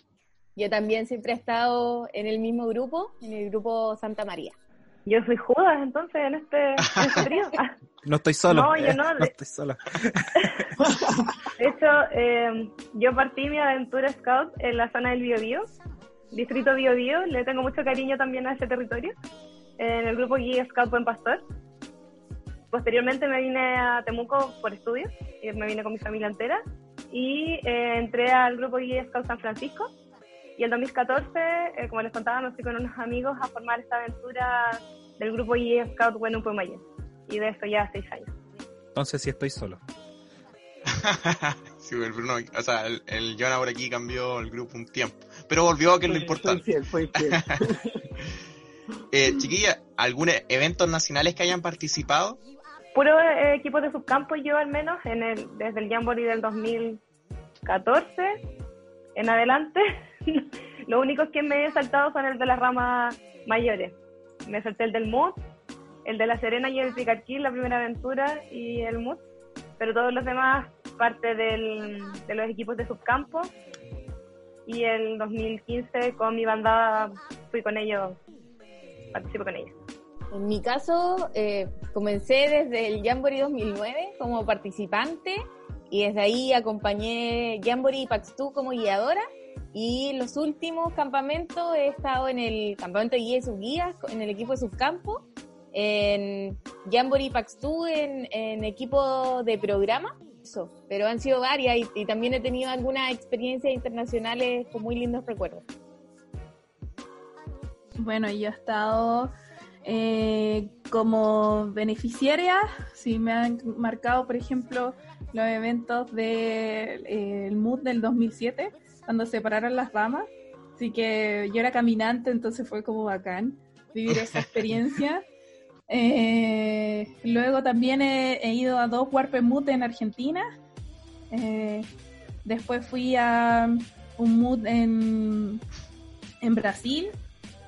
Yo también siempre he estado en el mismo grupo, en el grupo Santa María. Yo soy Judas, entonces, en este, en este trío. No estoy solo. No, yo no. No estoy solo. De hecho, eh, yo partí mi aventura scout en la zona del Biobío, distrito Biobío. Le tengo mucho cariño también a ese territorio, en el grupo Guía Scout Buen Pastor. Posteriormente me vine a Temuco por estudios, y me vine con mi familia entera, y eh, entré al grupo Guía Scout San Francisco. Y en 2014, eh, como les contaba, me fui con unos amigos a formar esta aventura del grupo Guía Scout Bueno Pumayén. Y de eso ya seis años. Entonces sí estoy solo. sí, el Bruno, o sea, el, el Jonah por aquí cambió el grupo un tiempo, pero volvió, que es lo importante. Fue infiel, fue infiel. Eh, chiquilla, ¿algún e- eventos nacionales que hayan participado? puro eh, equipos de subcampo yo al menos en el, desde el Jamboree del 2014 en adelante lo único que me he saltado son el de las ramas mayores. Me salté el del MUT el de La Serena y el Picarquil la primera aventura y el MUT pero todos los demás parte del, de los equipos de subcampo. Y el 2015 con mi bandada fui con ellos participo con ellos. En mi caso, eh, comencé desde el Jamboree 2009 como participante y desde ahí acompañé Jamboree y Paxtu como guiadora. Y los últimos campamentos he estado en el campamento de guía y subguías, en el equipo de subcampo, en Jamboree y Paxtu en, en equipo de programa. Eso, pero han sido varias y, también he tenido algunas experiencias internacionales con muy lindos recuerdos. Bueno, yo he estado eh, como beneficiaria, sí me han marcado, por ejemplo, los eventos del el MUD del 2007, cuando separaron las ramas. Así que yo era caminante, entonces fue como bacán vivir esa experiencia. Eh, luego también he, he ido a dos Warped MUD en Argentina. Eh, después fui a un MUD en, en Brasil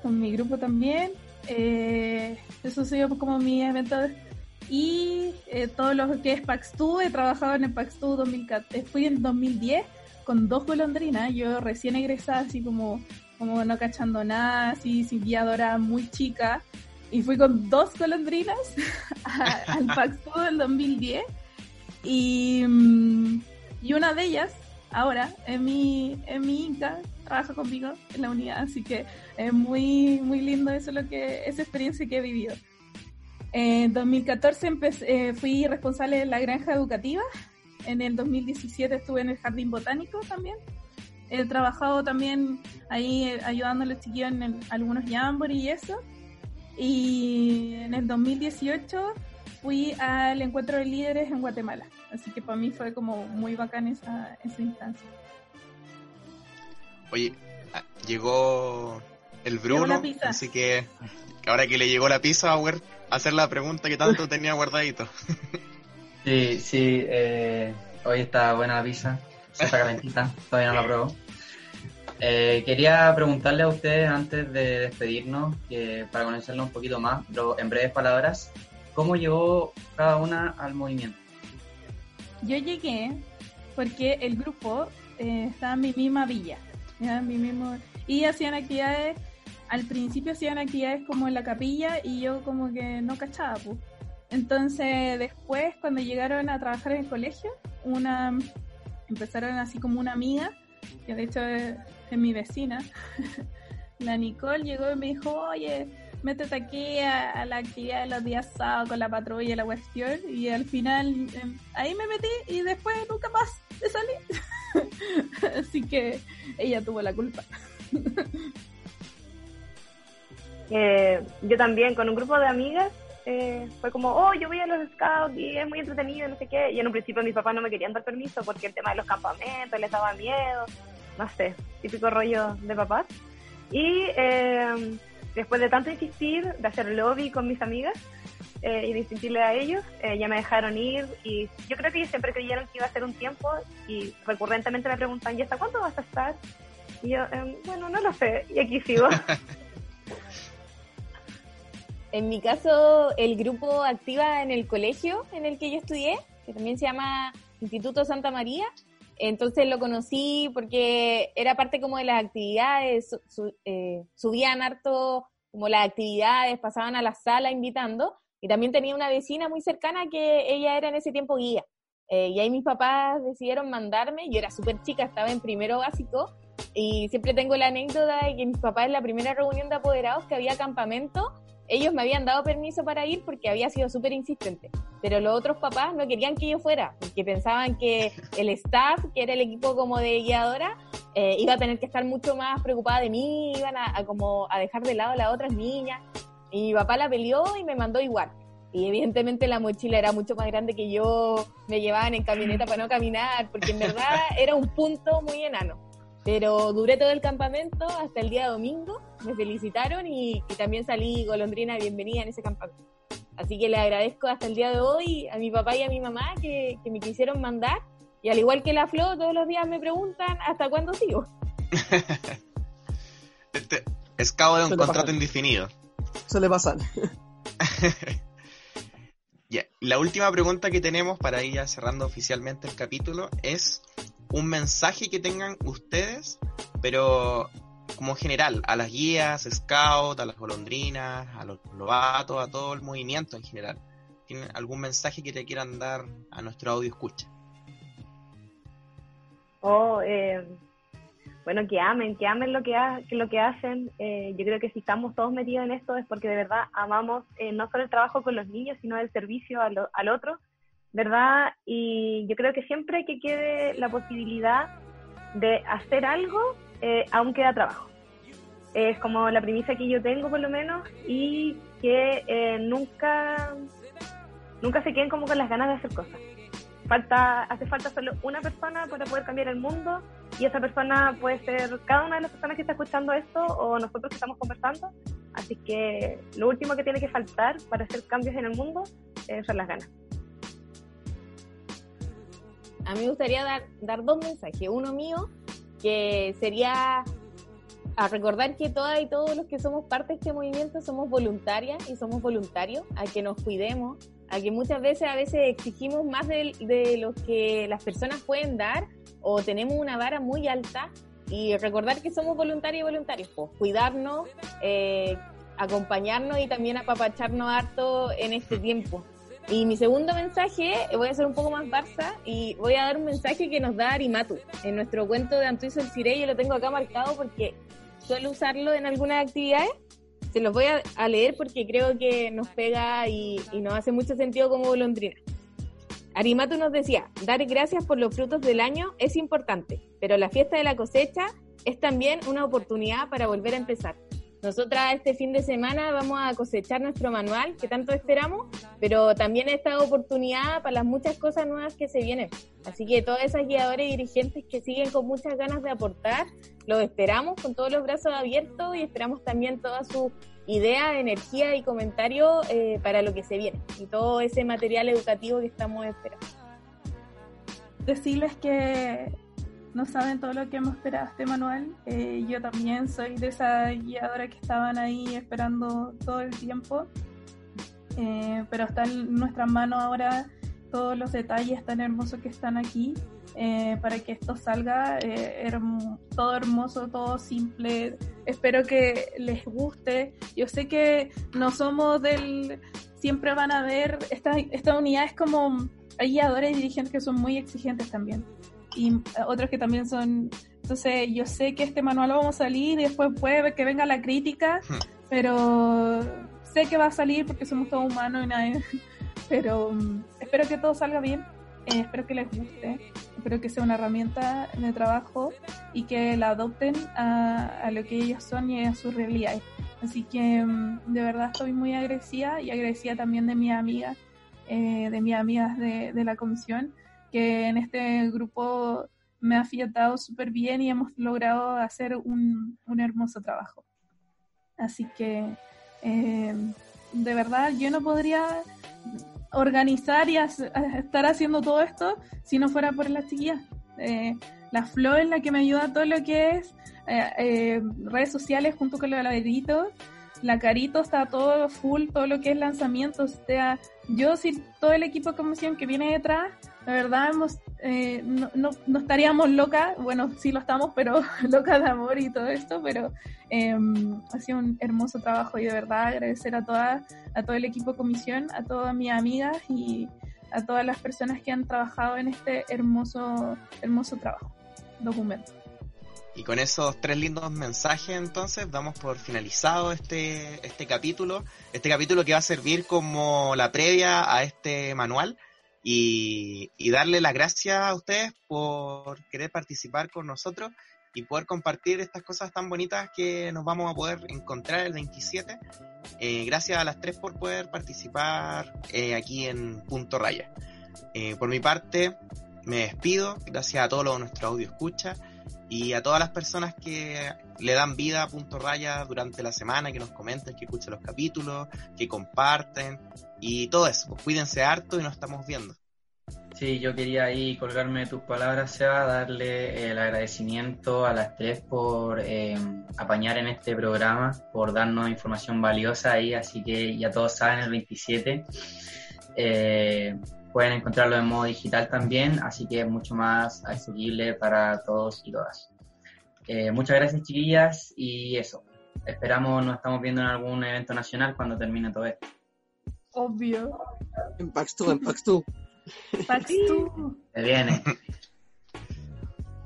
con mi grupo también. Eh, eso ha sido como mi evento. Y eh, todo lo que es Paxtu, he trabajado en el Paxtu 2014. Fui en 2010 con dos golondrinas. Yo recién egresada, así como, como no cachando nada, así sin guiadora muy chica. Y fui con dos golondrinas a- al Paxtu del 2010. Y, mm, y una de ellas, ahora, es mi, es mi Inca, trabaja conmigo en la unidad, así que es muy, muy lindo eso lo que, esa experiencia que he vivido. En 2014 empecé- eh, fui responsable de la granja educativa. En el 2017 estuve en el jardín botánico también. He trabajado también ahí eh, ayudando a los chiquillos en el- algunos jamboree y eso. Y en el 2018 fui al encuentro de líderes en Guatemala. Así que para mí fue como muy bacán esa, esa instancia. Oye, ah, llegó el Bruno, así que ahora que le llegó la pizza, a hacer la pregunta que tanto tenía guardadito. Sí, sí, eh, hoy está buena la pizza, está calentita, todavía no la pruebo. Eh, quería preguntarle a ustedes antes de despedirnos, que para conocerlo un poquito más, pero en breves palabras, ¿cómo llegó cada una al movimiento? Yo llegué porque el grupo eh, estaba en mi misma villa. En mi mismo, y hacían actividades, al principio hacían actividades como en la capilla y yo como que no cachaba, pues. Entonces después cuando llegaron a trabajar en el colegio, una empezaron así como una amiga, que de hecho es, mi vecina, la Nicole llegó y me dijo, oye, métete aquí a, a la actividad de los días sábados con la patrulla y la cuestión. Y al final em, ahí me metí y después nunca más me salí. Así que ella tuvo la culpa. Eh, yo también con un grupo de amigas eh, fue como, oh, yo voy a los scouts y es muy entretenido, no sé qué. Y en un principio mis papás no me querían dar permiso porque el tema de los campamentos les daba miedo, no sé. típico rollo de papás. Y eh, después de tanto insistir, de hacer lobby con mis amigas eh, y de insistirle a ellos, eh, ya me dejaron ir y yo creo que ellos siempre creyeron que iba a ser un tiempo y recurrentemente me preguntan, ¿y hasta cuándo vas a estar? Y yo, em, bueno, no lo sé, y aquí sigo. En mi caso, el grupo activa en el colegio en el que yo estudié, que también se llama Instituto Santa María. Entonces lo conocí porque era parte como de las actividades, eh, subían harto como las actividades, pasaban a la sala invitando. Y también tenía una vecina muy cercana que ella era en ese tiempo guía. Eh, y ahí mis papás decidieron mandarme, yo era súper chica, estaba en primero básico, y siempre tengo la anécdota de que mis papás en la primera reunión de apoderados que había campamento, ellos me habían dado permiso para ir porque había sido súper insistente, pero los otros papás no querían que yo fuera, porque pensaban que el staff, que era el equipo como de guiadora, eh, iba a tener que estar mucho más preocupada de mí, iban a, como a dejar de lado a las otras niñas, y mi papá la peleó y me mandó igual. Y evidentemente la mochila era mucho más grande que yo, me llevaban en camioneta para no caminar, porque en verdad era un punto muy enano. Pero duré todo el campamento hasta el día domingo, me felicitaron y, también salí golondrina bienvenida en ese campamento. Así que le agradezco hasta el día de hoy a mi papá y a mi mamá que, me quisieron mandar. Y al igual que la Flo, todos los días me preguntan hasta cuándo sigo. este es cabo de un contrato indefinido. Suele pasar. La última pregunta que tenemos para ir ya cerrando oficialmente el capítulo es un mensaje que tengan ustedes, pero como general, a las guías, scouts, a las golondrinas, a los lobatos, a todo el movimiento en general. ¿Tienen algún mensaje que te quieran dar a nuestro audio escucha? Oh, eh, bueno, que amen, que amen lo que, hacen. Eh, yo creo que si estamos todos metidos en esto es porque de verdad amamos eh, no solo el trabajo con los niños, sino el servicio al otro ¿verdad? Y yo creo que siempre que quede la posibilidad de hacer algo, eh, aún queda trabajo. Es como la premisa que yo tengo por lo menos y que eh, nunca, nunca se queden como con las ganas de hacer cosas. Falta, hace falta solo una persona para poder cambiar el mundo y esa persona puede ser cada una de las personas que está escuchando esto o nosotros que estamos conversando. Así que lo último que tiene que faltar para hacer cambios en el mundo eh, son las ganas a mí me gustaría dar, dar dos mensajes. Uno mío, que sería a recordar que todas y todos los que somos parte de este movimiento somos voluntarias y somos voluntarios, a que nos cuidemos, a que muchas veces a veces exigimos más de, de lo que las personas pueden dar o tenemos una vara muy alta y recordar que somos voluntarios y voluntarios, pues cuidarnos, eh, acompañarnos y también apapacharnos harto en este tiempo. Y mi segundo mensaje, voy a ser un poco más Barça y voy a dar un mensaje que nos da Arimatu. En nuestro cuento de Antuizo el Cirey, yo lo tengo acá marcado porque suelo usarlo en algunas actividades. Se los voy a, leer porque creo que nos pega y, y nos hace mucho sentido como golondrina. Arimatu nos decía, dar gracias por los frutos del año es importante, pero la fiesta de la cosecha es también una oportunidad para volver a empezar. Nosotras este fin de semana vamos a cosechar nuestro manual que tanto esperamos, pero también esta oportunidad para las muchas cosas nuevas que se vienen. Así que todas esas guiadores y dirigentes que siguen con muchas ganas de aportar, los esperamos con todos los brazos abiertos y esperamos también toda su idea, energía y comentario eh, para lo que se viene y todo ese material educativo que estamos esperando. Decirles que no saben todo lo que hemos esperado este manual. Eh, yo también soy de esa guiadora que estaban ahí esperando todo el tiempo, eh, pero está en nuestras manos ahora todos los detalles tan hermosos que están aquí eh, para que esto salga todo hermoso, todo simple. Espero que les guste. Yo sé que no somos del... Siempre van a ver, esta, esta unidad es como... Hay guiadores y dirigentes que son muy exigentes también y otros que también son... Entonces yo sé que este manual vamos a salir y después puede que venga la crítica, pero sé que va a salir porque somos todos humanos y nadie... Pero um, espero que todo salga bien, eh, espero que les guste, espero que sea una herramienta de trabajo y que la adopten a, a lo que ellos son y a su realidad. Así que um, de verdad estoy muy agradecida y agradecida también de mi amiga eh, de mis amigas de, de la comisión, que en este grupo me ha fiatado súper bien y hemos logrado hacer un, un hermoso trabajo. Así que, eh, de verdad, yo no podría organizar y estar haciendo todo esto si no fuera por las chiquillas. Eh, la Flo es la que me ayuda todo lo que es eh, redes sociales junto con los ladritos. La Carito está todo full, todo lo que es lanzamiento. O sea, yo sin todo el equipo de comisión que viene detrás, la verdad hemos, eh, no, no, estaríamos locas, bueno, sí lo estamos, pero locas de amor y todo esto, pero em, ha sido un hermoso trabajo y de verdad agradecer a todas, a todo el equipo comisión, a todas mis amigas y a todas las personas que han trabajado en este hermoso, hermoso trabajo, documento. Y con esos tres lindos mensajes, entonces, damos por finalizado este, este capítulo. Este capítulo que va a servir como la previa a este manual. Y, y darle las gracias a ustedes por querer participar con nosotros y poder compartir estas cosas tan bonitas que nos vamos a poder encontrar el 27. Eh, gracias a las tres por poder participar eh, aquí en Punto Raya. Eh, por mi parte, me despido. Gracias a todos los nuestros audio escucha y a todas las personas que le dan vida a Punto Raya durante la semana, que nos comenten, que escuchen los capítulos, que comparten y todo eso. Pues cuídense harto y nos estamos viendo. Sí, yo quería ahí colgarme tus palabras, Seba, darle el agradecimiento a las tres por eh, apañar en este programa, por darnos información valiosa ahí, así que ya todos saben, el 27. Eh, Pueden encontrarlo en modo digital también, así que es mucho más accesible para todos y todas. Eh, muchas gracias, chiquillas, y eso. Esperamos, nos estamos viendo en algún evento nacional cuando termine todo esto. Obvio. En PAX 2, en PAX 2. PAX 2. Se viene.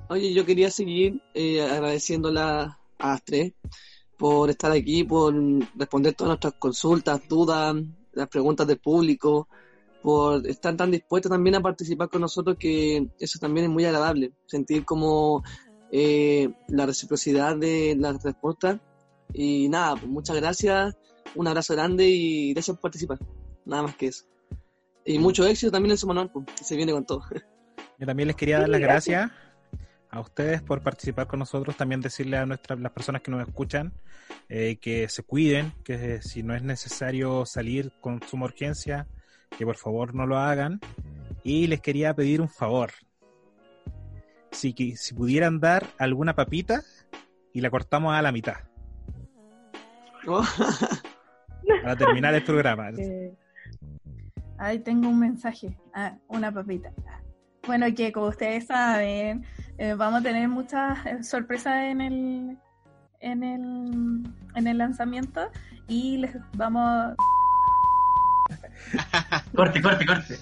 Oye, yo quería seguir eh, agradeciéndola a las tres por estar aquí, por responder todas nuestras consultas, dudas, las preguntas del público por estar tan dispuestos también a participar con nosotros, que eso también es muy agradable, sentir como eh, la reciprocidad de las respuestas. Y nada, pues muchas gracias, un abrazo grande y gracias por participar. Nada más que eso. Y mucho éxito también en su manual, pues, que se viene con todo. Yo también les quería dar las gracias a ustedes por participar con nosotros, también decirle a nuestras las personas que nos escuchan eh, que se cuiden, que si no es necesario salir con suma urgencia, que por favor no lo hagan. Y les quería pedir un favor. Si, si pudieran dar alguna papita y la cortamos a la mitad. Para terminar el programa. Eh, ahí tengo un mensaje. Ah, una papita. Bueno, que como ustedes saben, eh, vamos a tener muchas eh, sorpresas en el, en el, en el lanzamiento y les vamos corte, corte, corte.